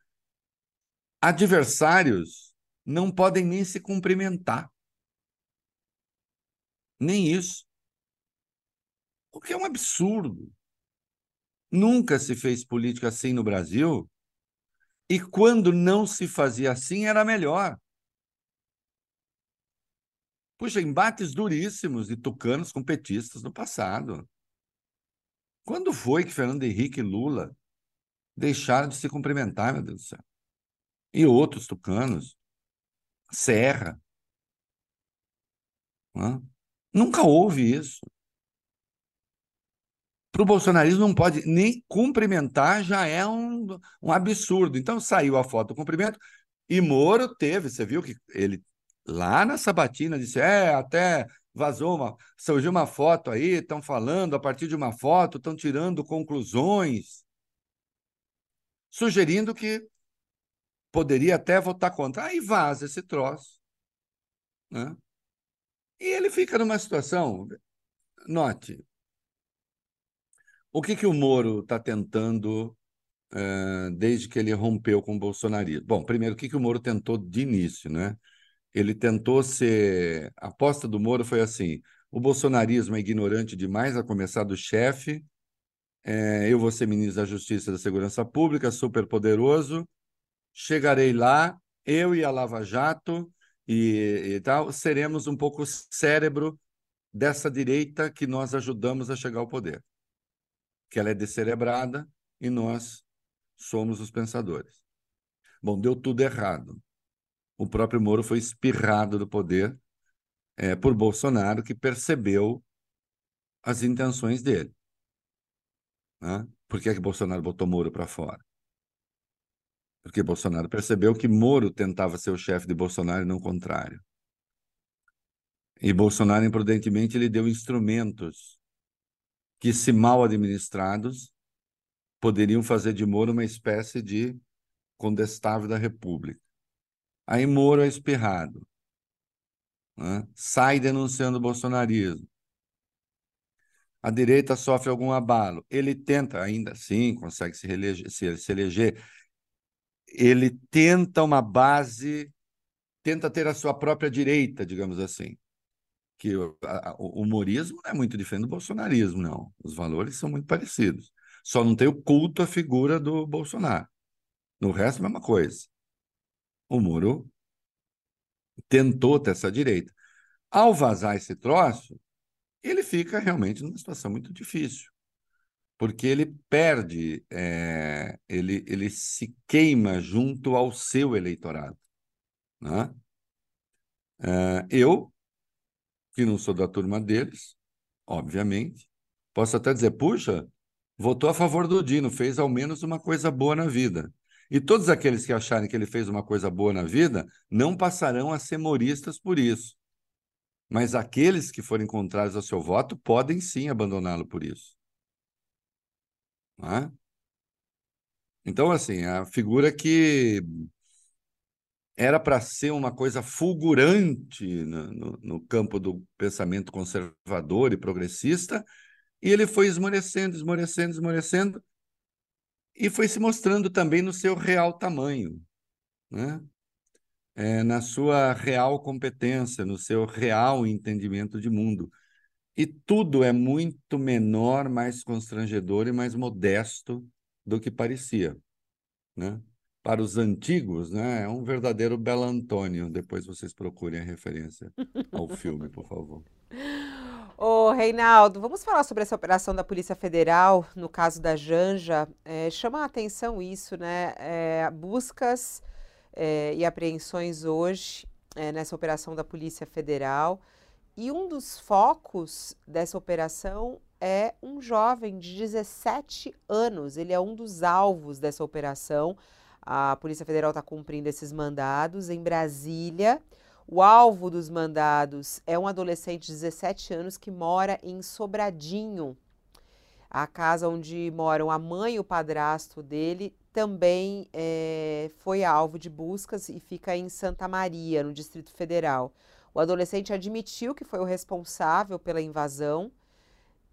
adversários não podem nem se cumprimentar. Nem isso. O que é um absurdo. Nunca se fez política assim no Brasil. E quando não se fazia assim, era melhor. Puxa, embates duríssimos de tucanos com petistas no passado. Quando foi que Fernando Henrique e Lula deixaram de se cumprimentar, meu Deus do céu? e outros tucanos, Serra. Nunca houve isso. Para o bolsonarismo não pode nem cumprimentar, já é um, um absurdo. Então saiu a foto do cumprimento e Moro teve, você viu que ele lá na sabatina disse: é, até vazou uma, surgiu uma foto aí, estão falando a partir de uma foto, estão tirando conclusões, sugerindo que poderia até votar contra. Aí vaza esse troço. Né? E ele fica numa situação. Note, o que, que o Moro está tentando uh, desde que ele rompeu com o bolsonarismo? Bom, primeiro, o que, que o Moro tentou de início? Né? Ele tentou ser. A aposta do Moro foi assim: o bolsonarismo é ignorante demais, a começar do chefe. É, eu vou ser ministro da Justiça e da Segurança Pública, super poderoso, chegarei lá, eu e a Lava Jato e, e tal, seremos um pouco cérebro dessa direita que nós ajudamos a chegar ao poder. Que ela é descerebrada e nós somos os pensadores. Bom, deu tudo errado. O próprio Moro foi espirrado do poder é, por Bolsonaro, que percebeu as intenções dele. Né? Por que, é que Bolsonaro botou Moro para fora? Porque Bolsonaro percebeu que Moro tentava ser o chefe de Bolsonaro e não o contrário. E Bolsonaro, imprudentemente, lhe deu instrumentos que, se mal administrados, poderiam fazer de Moro uma espécie de condestável da República. Aí Moro é espirrado, né? sai denunciando o bolsonarismo. A direita sofre algum abalo. Ele tenta, ainda assim, consegue se, eleger, se, se eleger ele tenta uma base, tenta ter a sua própria direita, digamos assim. Que o, humorismo não é muito diferente do bolsonarismo, não. Os valores são muito parecidos. Só não tem o culto à figura do Bolsonaro. No resto, mesma coisa. O Moro tentou ter essa direita. Ao vazar esse troço, ele fica realmente numa situação muito difícil. porque ele perde, é, ele, ele se queima junto ao seu eleitorado. Né? É, eu, que não sou da turma deles, obviamente, posso até dizer, puxa, votou a favor do Dino, fez ao menos uma coisa boa na vida. E todos aqueles que acharem que ele fez uma coisa boa na vida não passarão a ser moristas por isso. Mas aqueles que forem contrários ao seu voto podem sim abandoná-lo por isso. É? Então, assim, a figura que era para ser uma coisa fulgurante no, no, no, campo do pensamento conservador e progressista, e ele foi esmorecendo, esmorecendo, esmorecendo, e foi se mostrando também no seu real tamanho, né? É, na sua real competência, no seu real entendimento de mundo. E tudo é muito menor, mais constrangedor e mais modesto do que parecia. Né? Para os antigos, né, é um verdadeiro Belo Antônio. Depois vocês procurem a referência ao filme, por favor. Ô, Reinaldo, vamos falar sobre essa operação da Polícia Federal, no caso da Janja. É, chama a atenção isso, né? É, buscas é, e apreensões hoje é, nessa operação da Polícia Federal. E um dos focos dessa operação é um jovem de 17 anos. Ele é um dos alvos dessa operação. A Polícia Federal está cumprindo esses mandados em Brasília. O alvo dos mandados é um adolescente de 17 anos que mora em Sobradinho. A casa onde moram a mãe e o padrasto dele também é, foi alvo de buscas e fica em Santa Maria, no Distrito Federal. O adolescente admitiu que foi o responsável pela invasão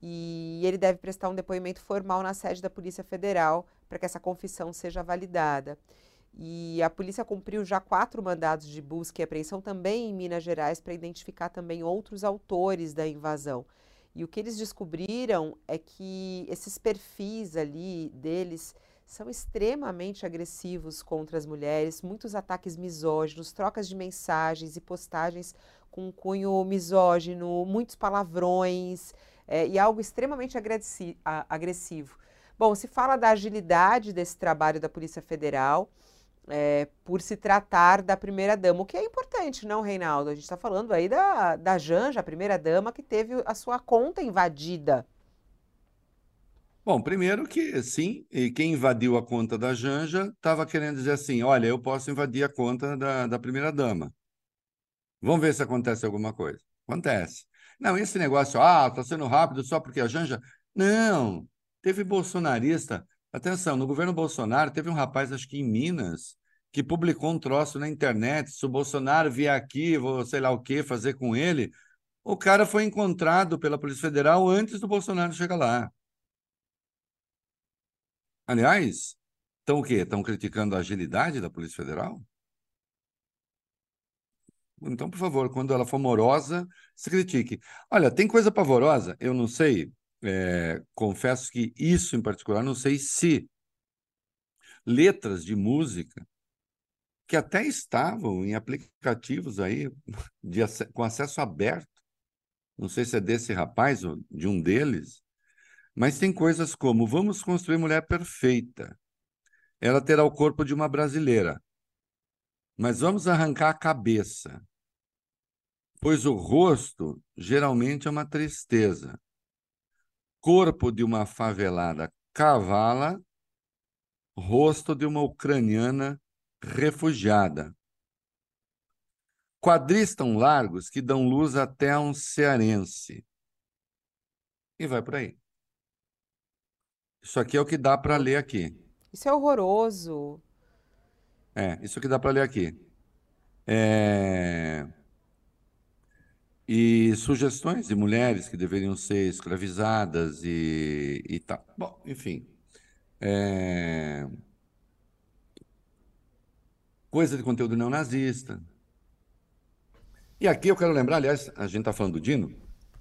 e ele deve prestar um depoimento formal na sede da Polícia Federal para que essa confissão seja validada. E a polícia cumpriu já quatro mandados de busca e apreensão também em Minas Gerais para identificar também outros autores da invasão. E o que eles descobriram é que esses perfis ali deles são extremamente agressivos contra as mulheres, muitos ataques misóginos, trocas de mensagens e postagens com cunho misógino, muitos palavrões é, e algo extremamente agressivo. Bom, se fala da agilidade desse trabalho da Polícia Federal. É, por se tratar da primeira-dama, o que é importante, não, Reinaldo? A gente está falando aí da, da Janja, a primeira-dama, que teve a sua conta invadida. Bom, primeiro que sim, e quem invadiu a conta da Janja estava querendo dizer assim: olha, eu posso invadir a conta da, da primeira-dama. Vamos ver se acontece alguma coisa. Acontece. Não, esse negócio, ah, está sendo rápido só porque a Janja. Não, teve bolsonarista. Atenção, no governo Bolsonaro teve um rapaz, acho que em Minas, que publicou um troço na internet. Se o Bolsonaro vier aqui, vou sei lá o que fazer com ele. O cara foi encontrado pela Polícia Federal antes do Bolsonaro chegar lá. Aliás, estão o quê? Estão criticando a agilidade da Polícia Federal? Então, por favor, quando ela for morosa, se critique. Olha, tem coisa pavorosa, eu não sei, é, confesso que isso em particular, não sei se letras de música que até estavam em aplicativos aí de, com acesso aberto, não sei se é desse rapaz ou de um deles, mas tem coisas como: vamos construir mulher perfeita. Ela terá o corpo de uma brasileira, mas vamos arrancar a cabeça, pois o rosto geralmente é uma tristeza. Corpo de uma favelada cavala, rosto de uma ucraniana refugiada. Quadris tão largos que dão luz até a um cearense. E vai por aí. Isso aqui é o que dá para ler aqui. Isso é horroroso. É, isso que dá para ler aqui. É... E sugestões de mulheres que deveriam ser escravizadas e, e tal. Bom, enfim. É... Coisa de conteúdo neonazista. E aqui eu quero lembrar, aliás, a gente está falando do Dino,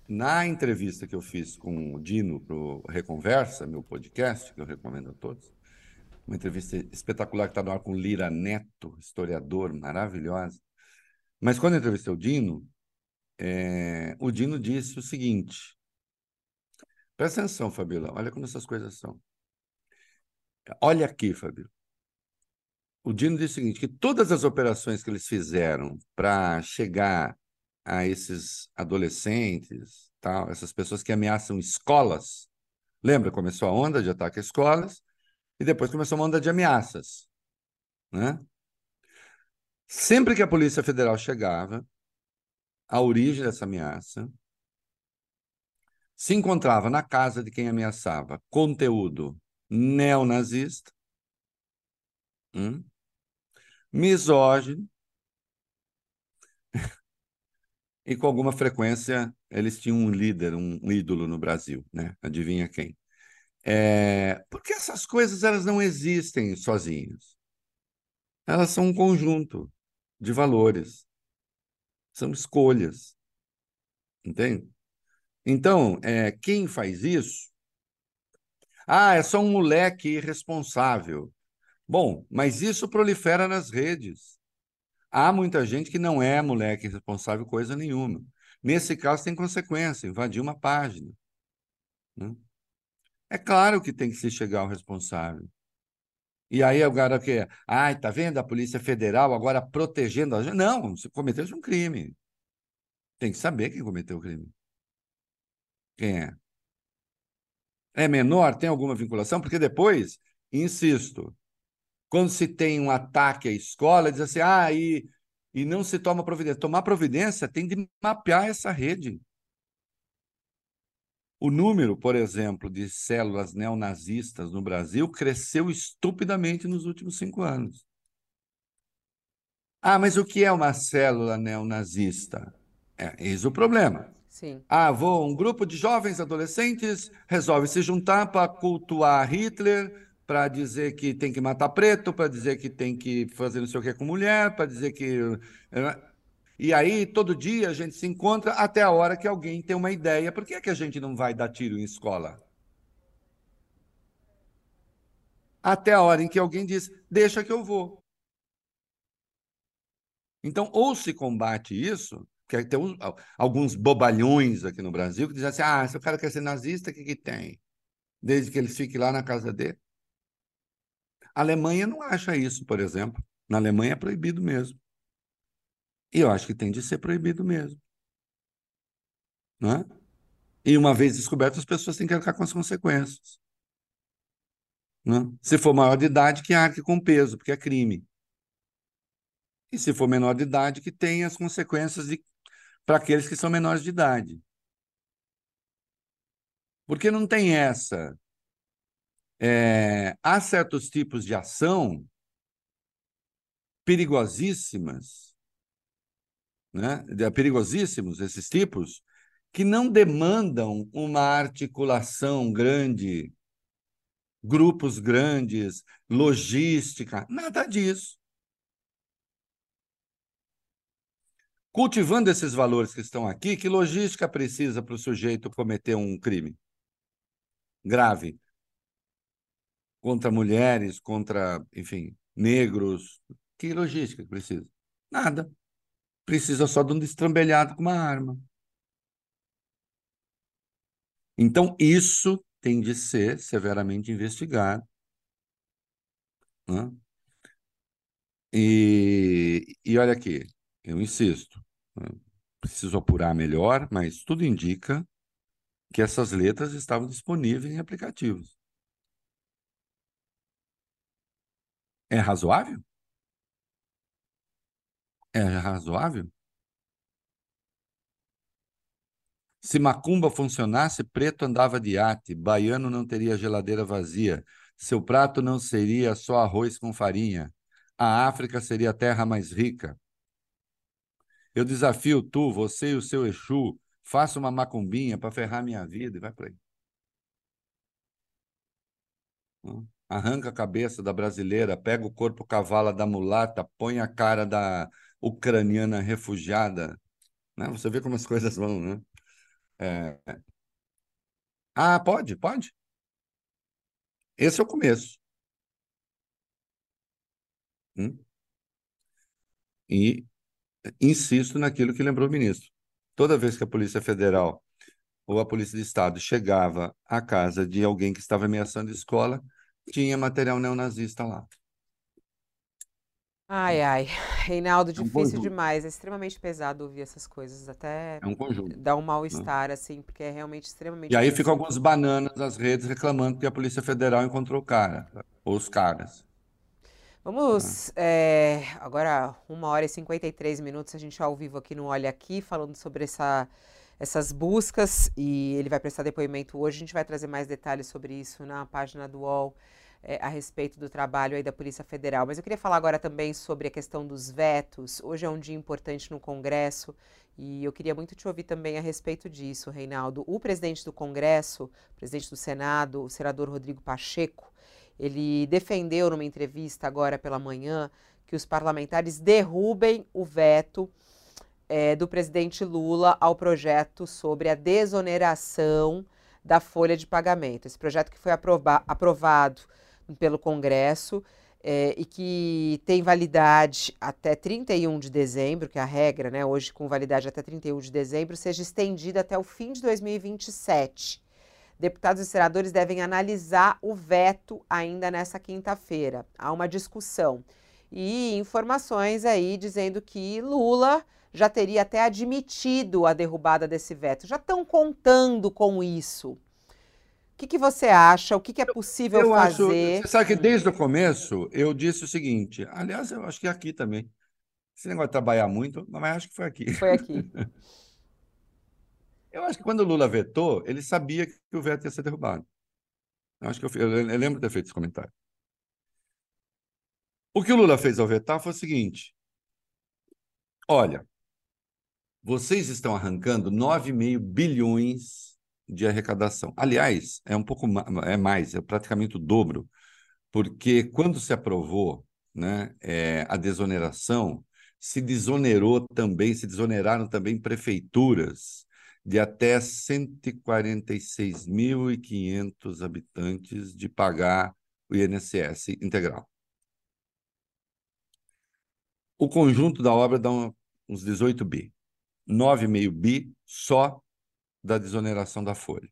na entrevista que eu fiz com o Dino para o Reconversa, meu podcast, que eu recomendo a todos, uma entrevista espetacular que está no ar com Lira Neto, historiador, maravilhosa. Mas quando eu entrevistei o Dino, é, o Dino disse o seguinte: Presta atenção, Fabíola. Olha como essas coisas são. Olha aqui, Fabíola. O Dino disse o seguinte: que todas as operações que eles fizeram para chegar a esses adolescentes, tal, essas pessoas que ameaçam escolas, lembra? Começou a onda de ataque a escolas e depois começou uma onda de ameaças, né? Sempre que a Polícia Federal chegava, a origem dessa ameaça se encontrava na casa de quem ameaçava conteúdo neonazista, hum, misógino, e com alguma frequência eles tinham um líder, um, ídolo no Brasil, né? Adivinha quem? É, porque essas coisas elas não existem sozinhas. Elas são um conjunto de valores, são escolhas, entende? Então, é, quem faz isso? Ah, é só um moleque irresponsável. Bom, mas isso prolifera nas redes. Há muita gente que não é moleque irresponsável coisa nenhuma. Nesse caso, tem consequência, invadir uma página. Né? É claro que tem que se chegar ao responsável. E aí o cara que, ai, tá vendo a Polícia Federal agora protegendo a gente? Não, se cometeu um crime. Tem que saber quem cometeu o crime. Quem é? É menor? Tem alguma vinculação? Porque depois, insisto, quando se tem um ataque à escola, diz assim, ah, e, e não se toma providência. Tomar providência tem de mapear essa rede. O número, por exemplo, de células neonazistas no Brasil cresceu estupidamente nos últimos cinco anos. Ah, mas o que é uma célula neonazista? É, eis o problema. Sim. Ah, vou, um grupo de jovens adolescentes resolve se juntar para cultuar Hitler, para dizer que tem que matar preto, para dizer que tem que fazer não sei o que com mulher, para dizer que. E aí, todo dia a gente se encontra até a hora que alguém tem uma ideia. Por que, é que a gente não vai dar tiro em escola? Até a hora em que alguém diz: deixa que eu vou. Então, ou se combate isso, que tem uns, alguns bobalhões aqui no Brasil que dizem assim: ah, se o cara quer ser nazista, o que, que tem? Desde que ele fique lá na casa dele. A Alemanha não acha isso, por exemplo. Na Alemanha é proibido mesmo. E eu acho que tem de ser proibido mesmo. Não é? E uma vez descoberto, as pessoas têm que arcar com as consequências. Não é? Se for maior de idade, que arque com peso, porque é crime. E se for menor de idade, que tenha as consequências de para aqueles que são menores de idade. Porque não tem essa. É, há certos tipos de ação perigosíssimas, né? perigosíssimos esses tipos, que não demandam uma articulação grande, grupos grandes, logística, nada disso. Cultivando esses valores que estão aqui, que logística precisa para o sujeito cometer um crime grave contra mulheres, contra, enfim, negros? Que logística precisa? Nada. Precisa só de um destrambelhado com uma arma. Então, isso tem de ser severamente investigado. Né? E, e olha aqui, eu insisto, né? preciso apurar melhor, mas tudo indica que essas letras estavam disponíveis em aplicativos. É razoável? É razoável? Se macumba funcionasse, preto andava de ate, baiano não teria geladeira vazia, seu prato não seria só arroz com farinha, a África seria a terra mais rica, eu desafio tu, você e o seu Exu, faça uma macumbinha para ferrar minha vida e vai por aí. Arranca a cabeça da brasileira, pega o corpo cavala da mulata, põe a cara da ucraniana refugiada. Né? Você vê como as coisas vão, né? É... Ah, pode, pode. Esse é o começo. Hum? E insisto naquilo que lembrou o ministro. Toda vez que a Polícia Federal ou a Polícia de Estado chegava à casa de alguém que estava ameaçando escola, tinha material neonazista lá. Ai, ai. Reinaldo, é um difícil demais. É extremamente pesado ouvir essas coisas. Até é um conjunto. dá um mal-estar, né? assim, porque é realmente extremamente. E aí ficam alguns bananas nas redes reclamando que a Polícia Federal encontrou o cara, ou os caras. Vamos, é, agora, uma hora e 53 minutos, a gente ao vivo aqui no Olha Aqui, falando sobre essa, essas buscas, e ele vai prestar depoimento hoje. A gente vai trazer mais detalhes sobre isso na página do UOL é, a respeito do trabalho aí da Polícia Federal. Mas eu queria falar agora também sobre a questão dos vetos. Hoje é um dia importante no Congresso e eu queria muito te ouvir também a respeito disso, Reinaldo. O presidente do Congresso, presidente do Senado, o senador Rodrigo Pacheco, ele defendeu numa entrevista agora pela manhã que os parlamentares derrubem o veto é, do presidente Lula ao projeto sobre a desoneração da folha de pagamento. Esse projeto que foi aprovado pelo Congresso é, e que tem validade até 31 de dezembro, que é a regra, né, hoje com validade até 31 de dezembro, seja estendida até o fim de 2027. Deputados e senadores devem analisar o veto ainda nessa quinta-feira. Há uma discussão. E informações aí dizendo que Lula já teria até admitido a derrubada desse veto. Já estão contando com isso que, que você acha? O que, que é possível eu fazer? Acho, você sabe que desde o começo eu disse o seguinte, aliás, eu acho que aqui também. Esse negócio de trabalhar muito, mas acho que foi aqui. Foi aqui. eu acho que quando o Lula vetou, ele sabia que o veto ia ser derrubado. Eu acho que eu, eu, eu lembro de ter feito esse comentário. O que o Lula fez ao vetar foi o seguinte: olha, vocês estão arrancando 9,5 bilhões de arrecadação. Aliás, é um pouco é mais, é praticamente o dobro, porque quando se aprovou né, é, a desoneração, se desonerou também, se desoneraram também prefeituras de até 146.500 habitantes de pagar o INSS integral. O conjunto da obra dá uns 18 bi. 9,5 bi só da desoneração da folha.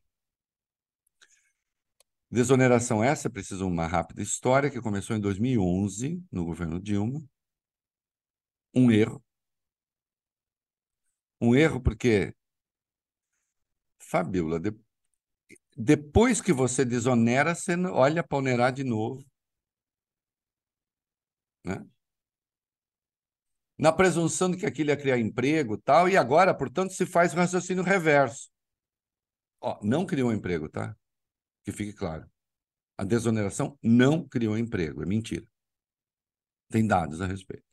Desoneração essa, precisa uma rápida história, que começou em 2011, no governo Dilma. Um erro. Um erro porque, Fabiola, de... depois que você desonera, você olha para onerar de novo. Né? Na presunção de que aquilo ia criar emprego tal, e agora, portanto, se faz o raciocínio reverso. Ó, não criou emprego, tá? Que fique claro. A desoneração não criou emprego, é mentira. Tem dados a respeito.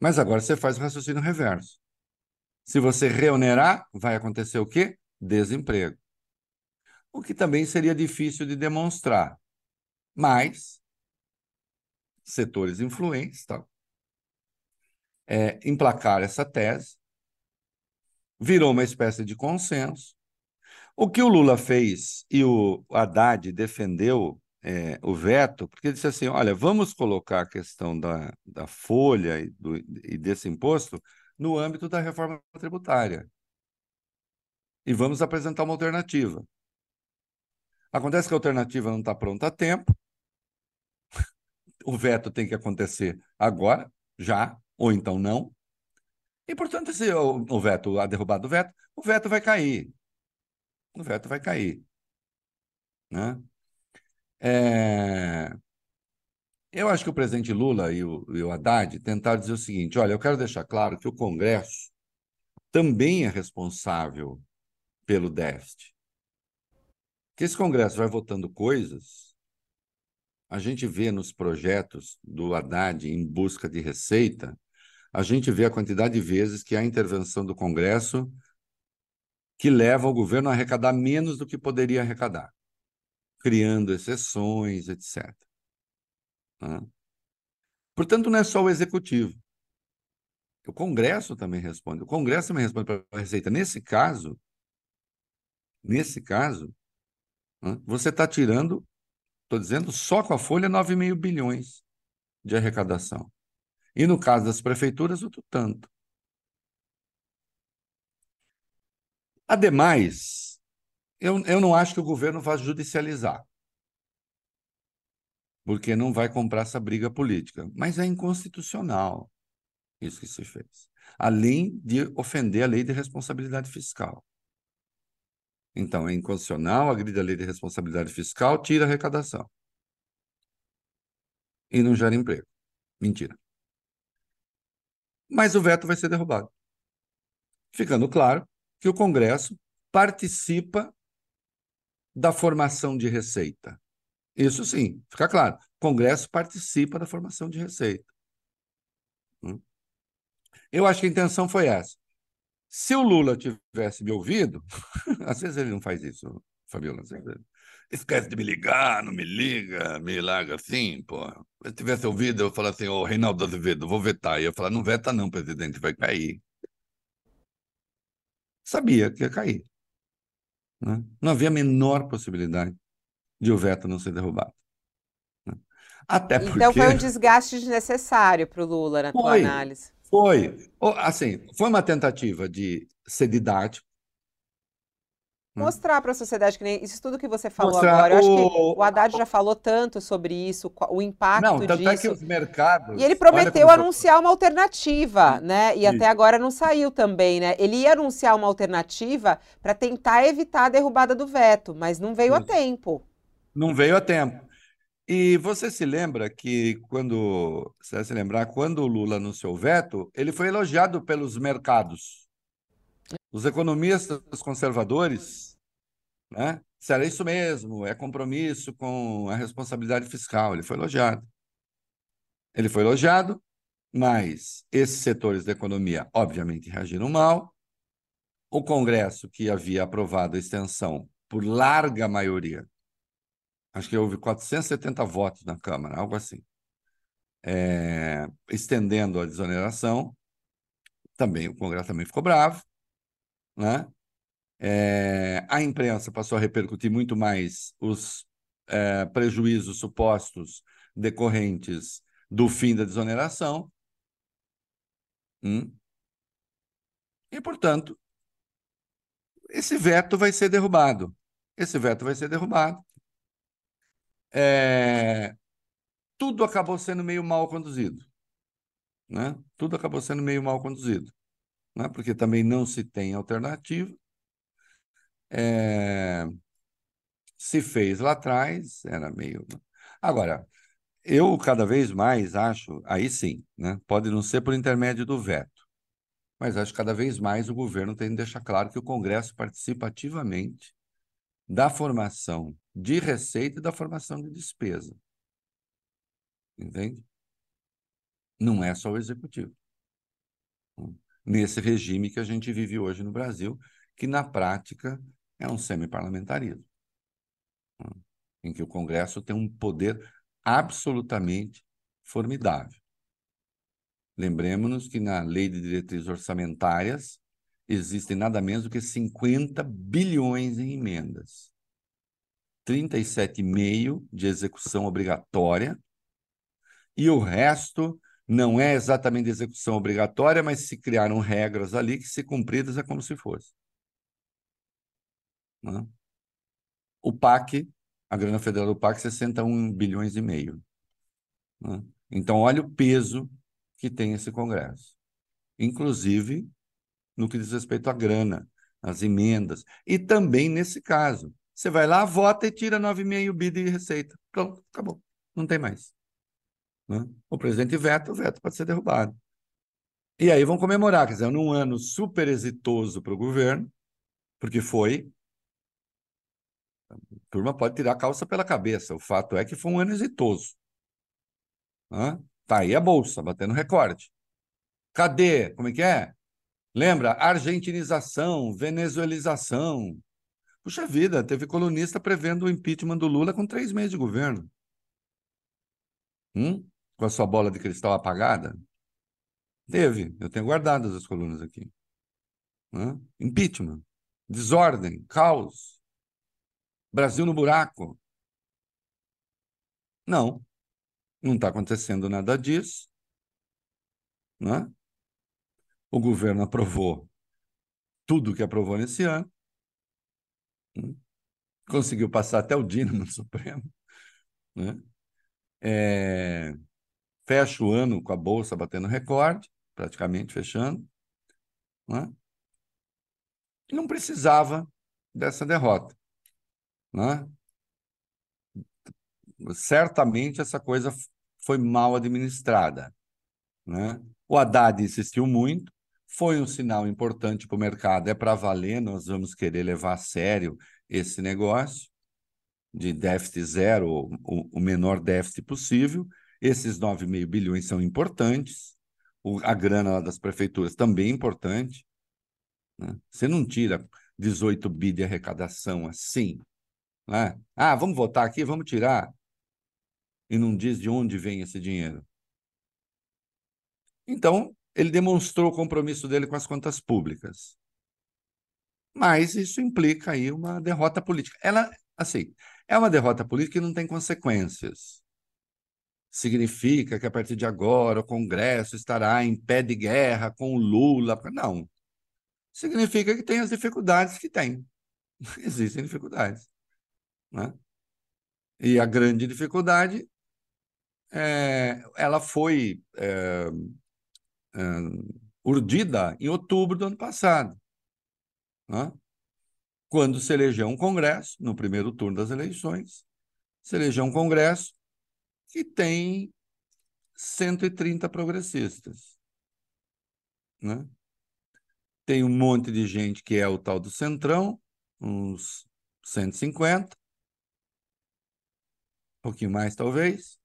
Mas agora você faz o raciocínio reverso. Se você reonerar, vai acontecer o quê? Desemprego. O que também seria difícil de demonstrar. Mas setores influentes tal, é, emplacar essa tese, virou uma espécie de consenso, o que o Lula fez e o Haddad defendeu é, o veto, porque ele disse assim: olha, vamos colocar a questão da, da folha e, do, e desse imposto no âmbito da reforma tributária. E vamos apresentar uma alternativa. Acontece que a alternativa não está pronta a tempo, o veto tem que acontecer agora, já, ou então não. E, portanto, se o, o veto, a derrubada do veto, o veto vai cair o veto vai cair. Né? É... Eu acho que o presidente Lula e o, e o Haddad tentaram dizer o seguinte: olha, eu quero deixar claro que o Congresso também é responsável pelo déficit. Que esse Congresso vai votando coisas, a gente vê nos projetos do Haddad em busca de receita, a gente vê a quantidade de vezes que a intervenção do Congresso que leva o governo a arrecadar menos do que poderia arrecadar, criando exceções, etc. Portanto, não é só o executivo. O Congresso também responde. O Congresso também responde para a Receita. Nesse caso, nesse caso, você está tirando, estou dizendo, só com a folha 9,5 bilhões de arrecadação. E no caso das prefeituras, outro tanto. Ademais, Eu, eu não acho que o governo vá judicializar, porque não vai comprar essa briga política. Mas é inconstitucional isso que se fez. Além de ofender a lei de responsabilidade fiscal. Então, é inconstitucional, agride a lei de responsabilidade fiscal, tira a arrecadação. E não gera emprego. Mentira. Mas o veto vai ser derrubado. Ficando claro que o Congresso participa da formação de receita. Isso sim, fica claro. O Congresso participa da formação de receita. Hum? Eu acho que a intenção foi essa. Se o Lula tivesse me ouvido, às vezes ele não faz isso, Fabiola. Esquece de me ligar, não me liga, me larga assim, pô. Se tivesse ouvido, eu falar assim, ô Reinaldo Azevedo, vou vetar. E eu falar, não veta não, presidente, vai cair. Sabia que ia cair. Né? Não havia a menor possibilidade de o veto não ser derrubado. Né? Até então porque... Então foi um desgaste desnecessário para o Lula, na foi, tua análise. Foi. Assim, foi uma tentativa de ser didático. Mostrar para a sociedade que nem isso tudo que você falou Mostrar agora. Eu acho que o Haddad já falou tanto sobre isso, o impacto não, tanto disso. É que os mercados. E ele prometeu anunciar uma alternativa, né? E até agora não saiu também, né? Ele ia anunciar uma alternativa para tentar evitar a derrubada do veto, mas não veio a tempo. Não veio a tempo. E você se lembra que quando, você vai se lembrar, quando o Lula anunciou o veto, ele foi elogiado pelos mercados. Os economistas conservadores né, disseram isso mesmo, é compromisso com a responsabilidade fiscal. Ele foi elogiado. Ele foi elogiado, mas esses setores da economia, obviamente, reagiram mal. O Congresso, que havia aprovado a extensão por larga maioria, acho que houve 470 votos na Câmara, algo assim, é, estendendo a desoneração, também o Congresso também ficou bravo né? É, a imprensa passou a repercutir muito mais os é, prejuízos supostos decorrentes do fim da desoneração. Hum? E, portanto, esse veto vai ser derrubado. Esse veto vai ser derrubado. É, tudo acabou sendo meio mal conduzido. Né? Tudo acabou sendo meio mal conduzido né? porque também não se tem alternativa. É... Se fez lá atrás, era meio. Agora, eu cada vez mais acho, aí sim, né? pode não ser por intermédio do veto, mas acho que cada vez mais o governo tem que deixar claro que o Congresso participa ativamente da formação de receita e da formação de despesa. Entende? Não é só o executivo nesse regime que a gente vive hoje no Brasil, que na prática é um semi-parlamentarismo, né? em que o Congresso tem um poder absolutamente formidável. Lembremos-nos que na Lei de Diretrizes Orçamentárias existem nada menos do que 50 bilhões em emendas. 37,5 de execução obrigatória e o resto não é exatamente execução obrigatória, mas se criaram regras ali que, se cumpridas, é como se fosse. Né? O PAC, a grana federal do PAC, 61 bilhões e meio. Né? Então, olha o peso que tem esse Congresso. Inclusive, no que diz respeito à grana, às emendas. E também nesse caso. Você vai lá, vota e tira 9,5 bi de receita. Pronto, acabou. Não tem mais. Né? O presidente veta, o veto pode ser derrubado. E aí vão comemorar, quer dizer, num ano super exitoso para o governo, porque foi. A turma pode tirar a calça pela cabeça. O fato é que foi um ano exitoso. Né? Tá aí a Bolsa, batendo recorde. Cadê? Como é que é? Lembra? Argentinização, venezuelização. Puxa vida, teve colunista prevendo o impeachment do Lula com três meses de governo. Hum? Com a sua bola de cristal apagada? Teve. Eu tenho guardado as colunas aqui. Né? Impeachment, desordem, caos, Brasil no buraco. Não, não está acontecendo nada disso. Né? O governo aprovou tudo que aprovou nesse ano. Né? conseguiu passar até o Dino no Supremo, né? É, fecha o ano com a Bolsa batendo recorde, praticamente fechando, né? e não precisava dessa derrota. Né? Certamente essa coisa foi mal administrada. Né? O Haddad insistiu muito, foi um sinal importante para o mercado, é para valer, nós vamos querer levar a sério esse negócio de déficit zero, o, o menor déficit possível. Esses 9,5 bilhões são importantes, o, a grana das prefeituras também é importante. Né? Você não tira 18 bi de arrecadação assim. Né? Ah, vamos votar aqui, vamos tirar. E não diz de onde vem esse dinheiro. Então, ele demonstrou o compromisso dele com as contas públicas. Mas isso implica aí uma derrota política. Ela, assim, é uma derrota política que não tem consequências. Significa que a partir de agora o Congresso estará em pé de guerra com Lula. Não. Significa que tem as dificuldades que tem. Existem dificuldades. Né? E a grande dificuldade é, ela foi é, é, urdida em outubro do ano passado, né? quando se elegeu um Congresso, no primeiro turno das eleições, se elegeu um Congresso que tem 130 progressistas. Né? Tem um monte de gente que é o tal do Centrão, uns 150, um pouquinho mais talvez,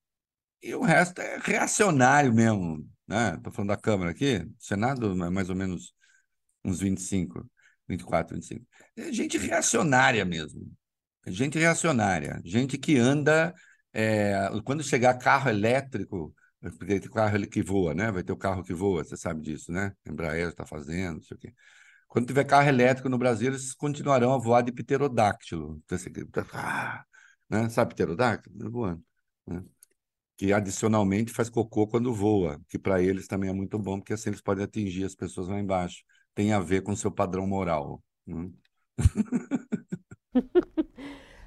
e o resto é reacionário mesmo. Né? Estou falando da Câmara aqui, Senado mais ou menos uns 25, 24, 25. É gente reacionária mesmo. Gente reacionária, gente que anda. É, quando chegar carro elétrico, porque tem carro que voa, né? Vai ter o carro que voa, você sabe disso, né? Embraer está fazendo, não sei o quê. Quando tiver carro elétrico no Brasil, eles continuarão a voar de pterodáctilo. Então, ah, né? Sabe pterodáctilo? Voando. Né? Que adicionalmente faz cocô quando voa, que para eles também é muito bom, porque assim eles podem atingir as pessoas lá embaixo. Tem a ver com o seu padrão moral. Né?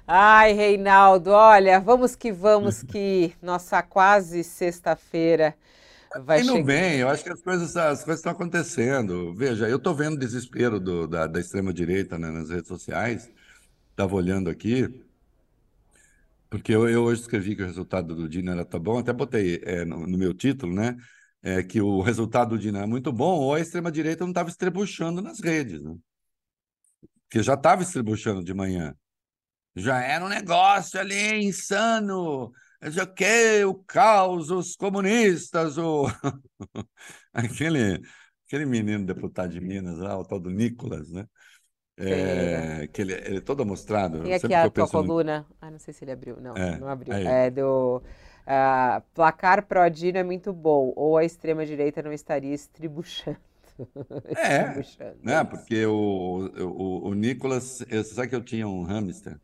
Ai, Reinaldo, olha, vamos que vamos, que nossa quase sexta-feira vai Indo chegar. bem, eu acho que as coisas, as coisas estão acontecendo. Veja, eu estou vendo o desespero do, da, da extrema-direita né, nas redes sociais, estava olhando aqui, porque eu, eu, hoje escrevi que o resultado do Dina era tão bom, até botei é, no, no, meu título, né? É, que o resultado do Dina é muito bom, ou a extrema-direita não estava estrebuchando nas redes, né? Que já estava estrebuchando de manhã já era um negócio ali insano. Já que o caos, os comunistas, o aquele aquele menino deputado de Minas lá, o tal do Nicolas, né? É, que ele, ele é todo mostrado. E aqui a tua coluna. No... Ah, não sei se ele abriu. Não, é, não abriu. Aí. É do uh, placar pró-Dino é muito bom, ou a extrema-direita não estaria estribuchando. É, né? porque o, o, o Nicolas, você sabe que eu tinha um hamster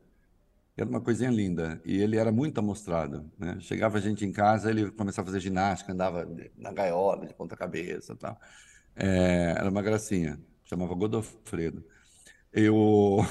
era uma coisinha linda. E ele era muito amostrado. Né? Chegava a gente em casa, ele começava a fazer ginástica, andava na gaiola, de ponta-cabeça tal. É, era uma gracinha. Chamava Godofredo. E o...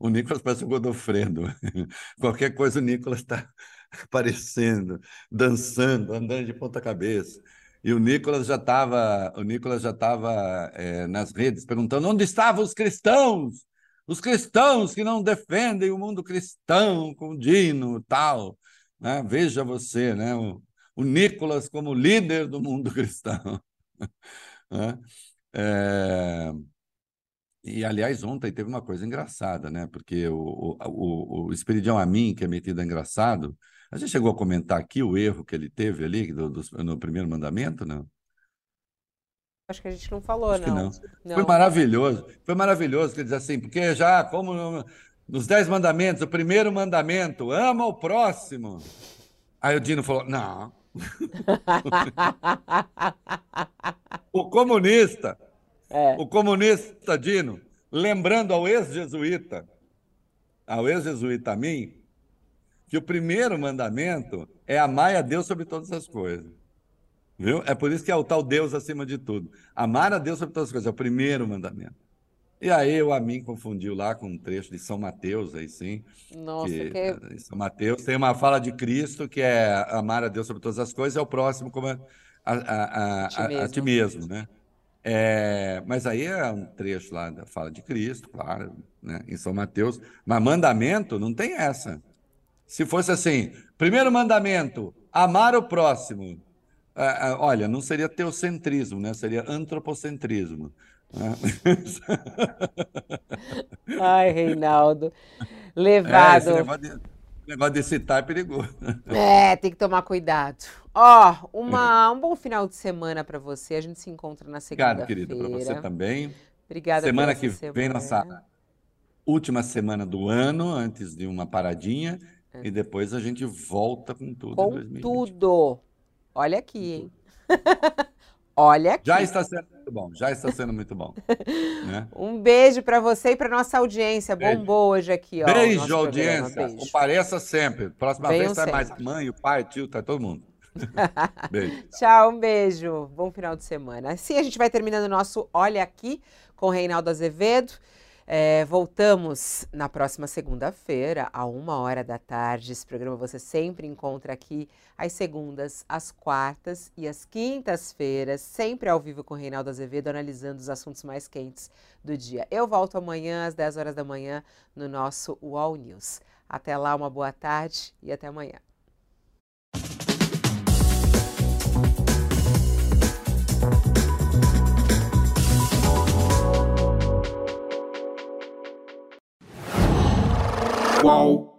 Nicolas parece o Godofredo. Qualquer coisa o Nicolas está aparecendo, dançando, andando de ponta-cabeça. E o Nicolas já estava, o Nicolas já estava é, nas redes perguntando onde estavam os cristãos os cristãos que não defendem o mundo cristão com Dino tal. Né? Veja você, né? o, o Nicolas como líder do mundo cristão. né? é... E, aliás, ontem teve uma coisa engraçada, né? Porque o, o, o Espiridião Amin, que é metido engraçado, a gente chegou a comentar aqui o erro que ele teve ali do, do, no primeiro mandamento, não? Acho que a gente não falou, não. não. não. Foi maravilhoso. Foi maravilhoso, quer dizer assim, porque já, como nos Dez Mandamentos, o primeiro mandamento, ama o próximo. Aí o Dino falou: não. o comunista, é. o comunista Dino, lembrando ao ex-jesuíta, ao ex-jesuíta a mim, que o primeiro mandamento é amar a Deus sobre todas as coisas. Viu? É por isso que é o tal Deus acima de tudo. Amar a Deus sobre todas as coisas, é o primeiro mandamento. E aí o Amin confundiu lá com um trecho de São Mateus, aí sim. Nossa, que, que... Em São Mateus tem uma fala de Cristo que é amar a Deus sobre todas as coisas, é o próximo como a, a, a, a, ti, mesmo. a ti mesmo, né? É, mas aí é um trecho lá da fala de Cristo, claro, né, em São Mateus. Mas mandamento não tem essa. Se fosse assim, primeiro mandamento, amar o próximo. É, é, olha, não seria teocentrismo, né? Seria antropocentrismo. Né? Ai, Reinaldo. Levado. É, negócio, de, negócio de citar é perigoso. É, tem que tomar cuidado. Ó, oh, uma, um bom final de semana para você. A gente se encontra na segunda-feira. Obrigado, querida, para você também. Obrigada Semana que semana. vem, nossa última semana do ano, antes de uma paradinha. É. E depois a gente volta com tudo. Com tudo. Olha aqui, hein? Olha aqui. Já está sendo muito bom, já está sendo muito bom. né? Um beijo para você e para nossa audiência. Beijo. Bombou hoje aqui, ó. Beijo, audiência. Beijo. Compareça sempre. Próxima Venham vez sai mais mãe, o pai, o tio, tá todo mundo. beijo. Tchau, um beijo. Bom final de semana. Assim a gente vai terminando o nosso Olha Aqui com o Reinaldo Azevedo. É, voltamos na próxima segunda-feira, a uma hora da tarde. Esse programa você sempre encontra aqui às segundas, às quartas e às quintas-feiras, sempre ao vivo com o Reinaldo Azevedo, analisando os assuntos mais quentes do dia. Eu volto amanhã às 10 horas da manhã no nosso UOL News. Até lá, uma boa tarde e até amanhã. whoa.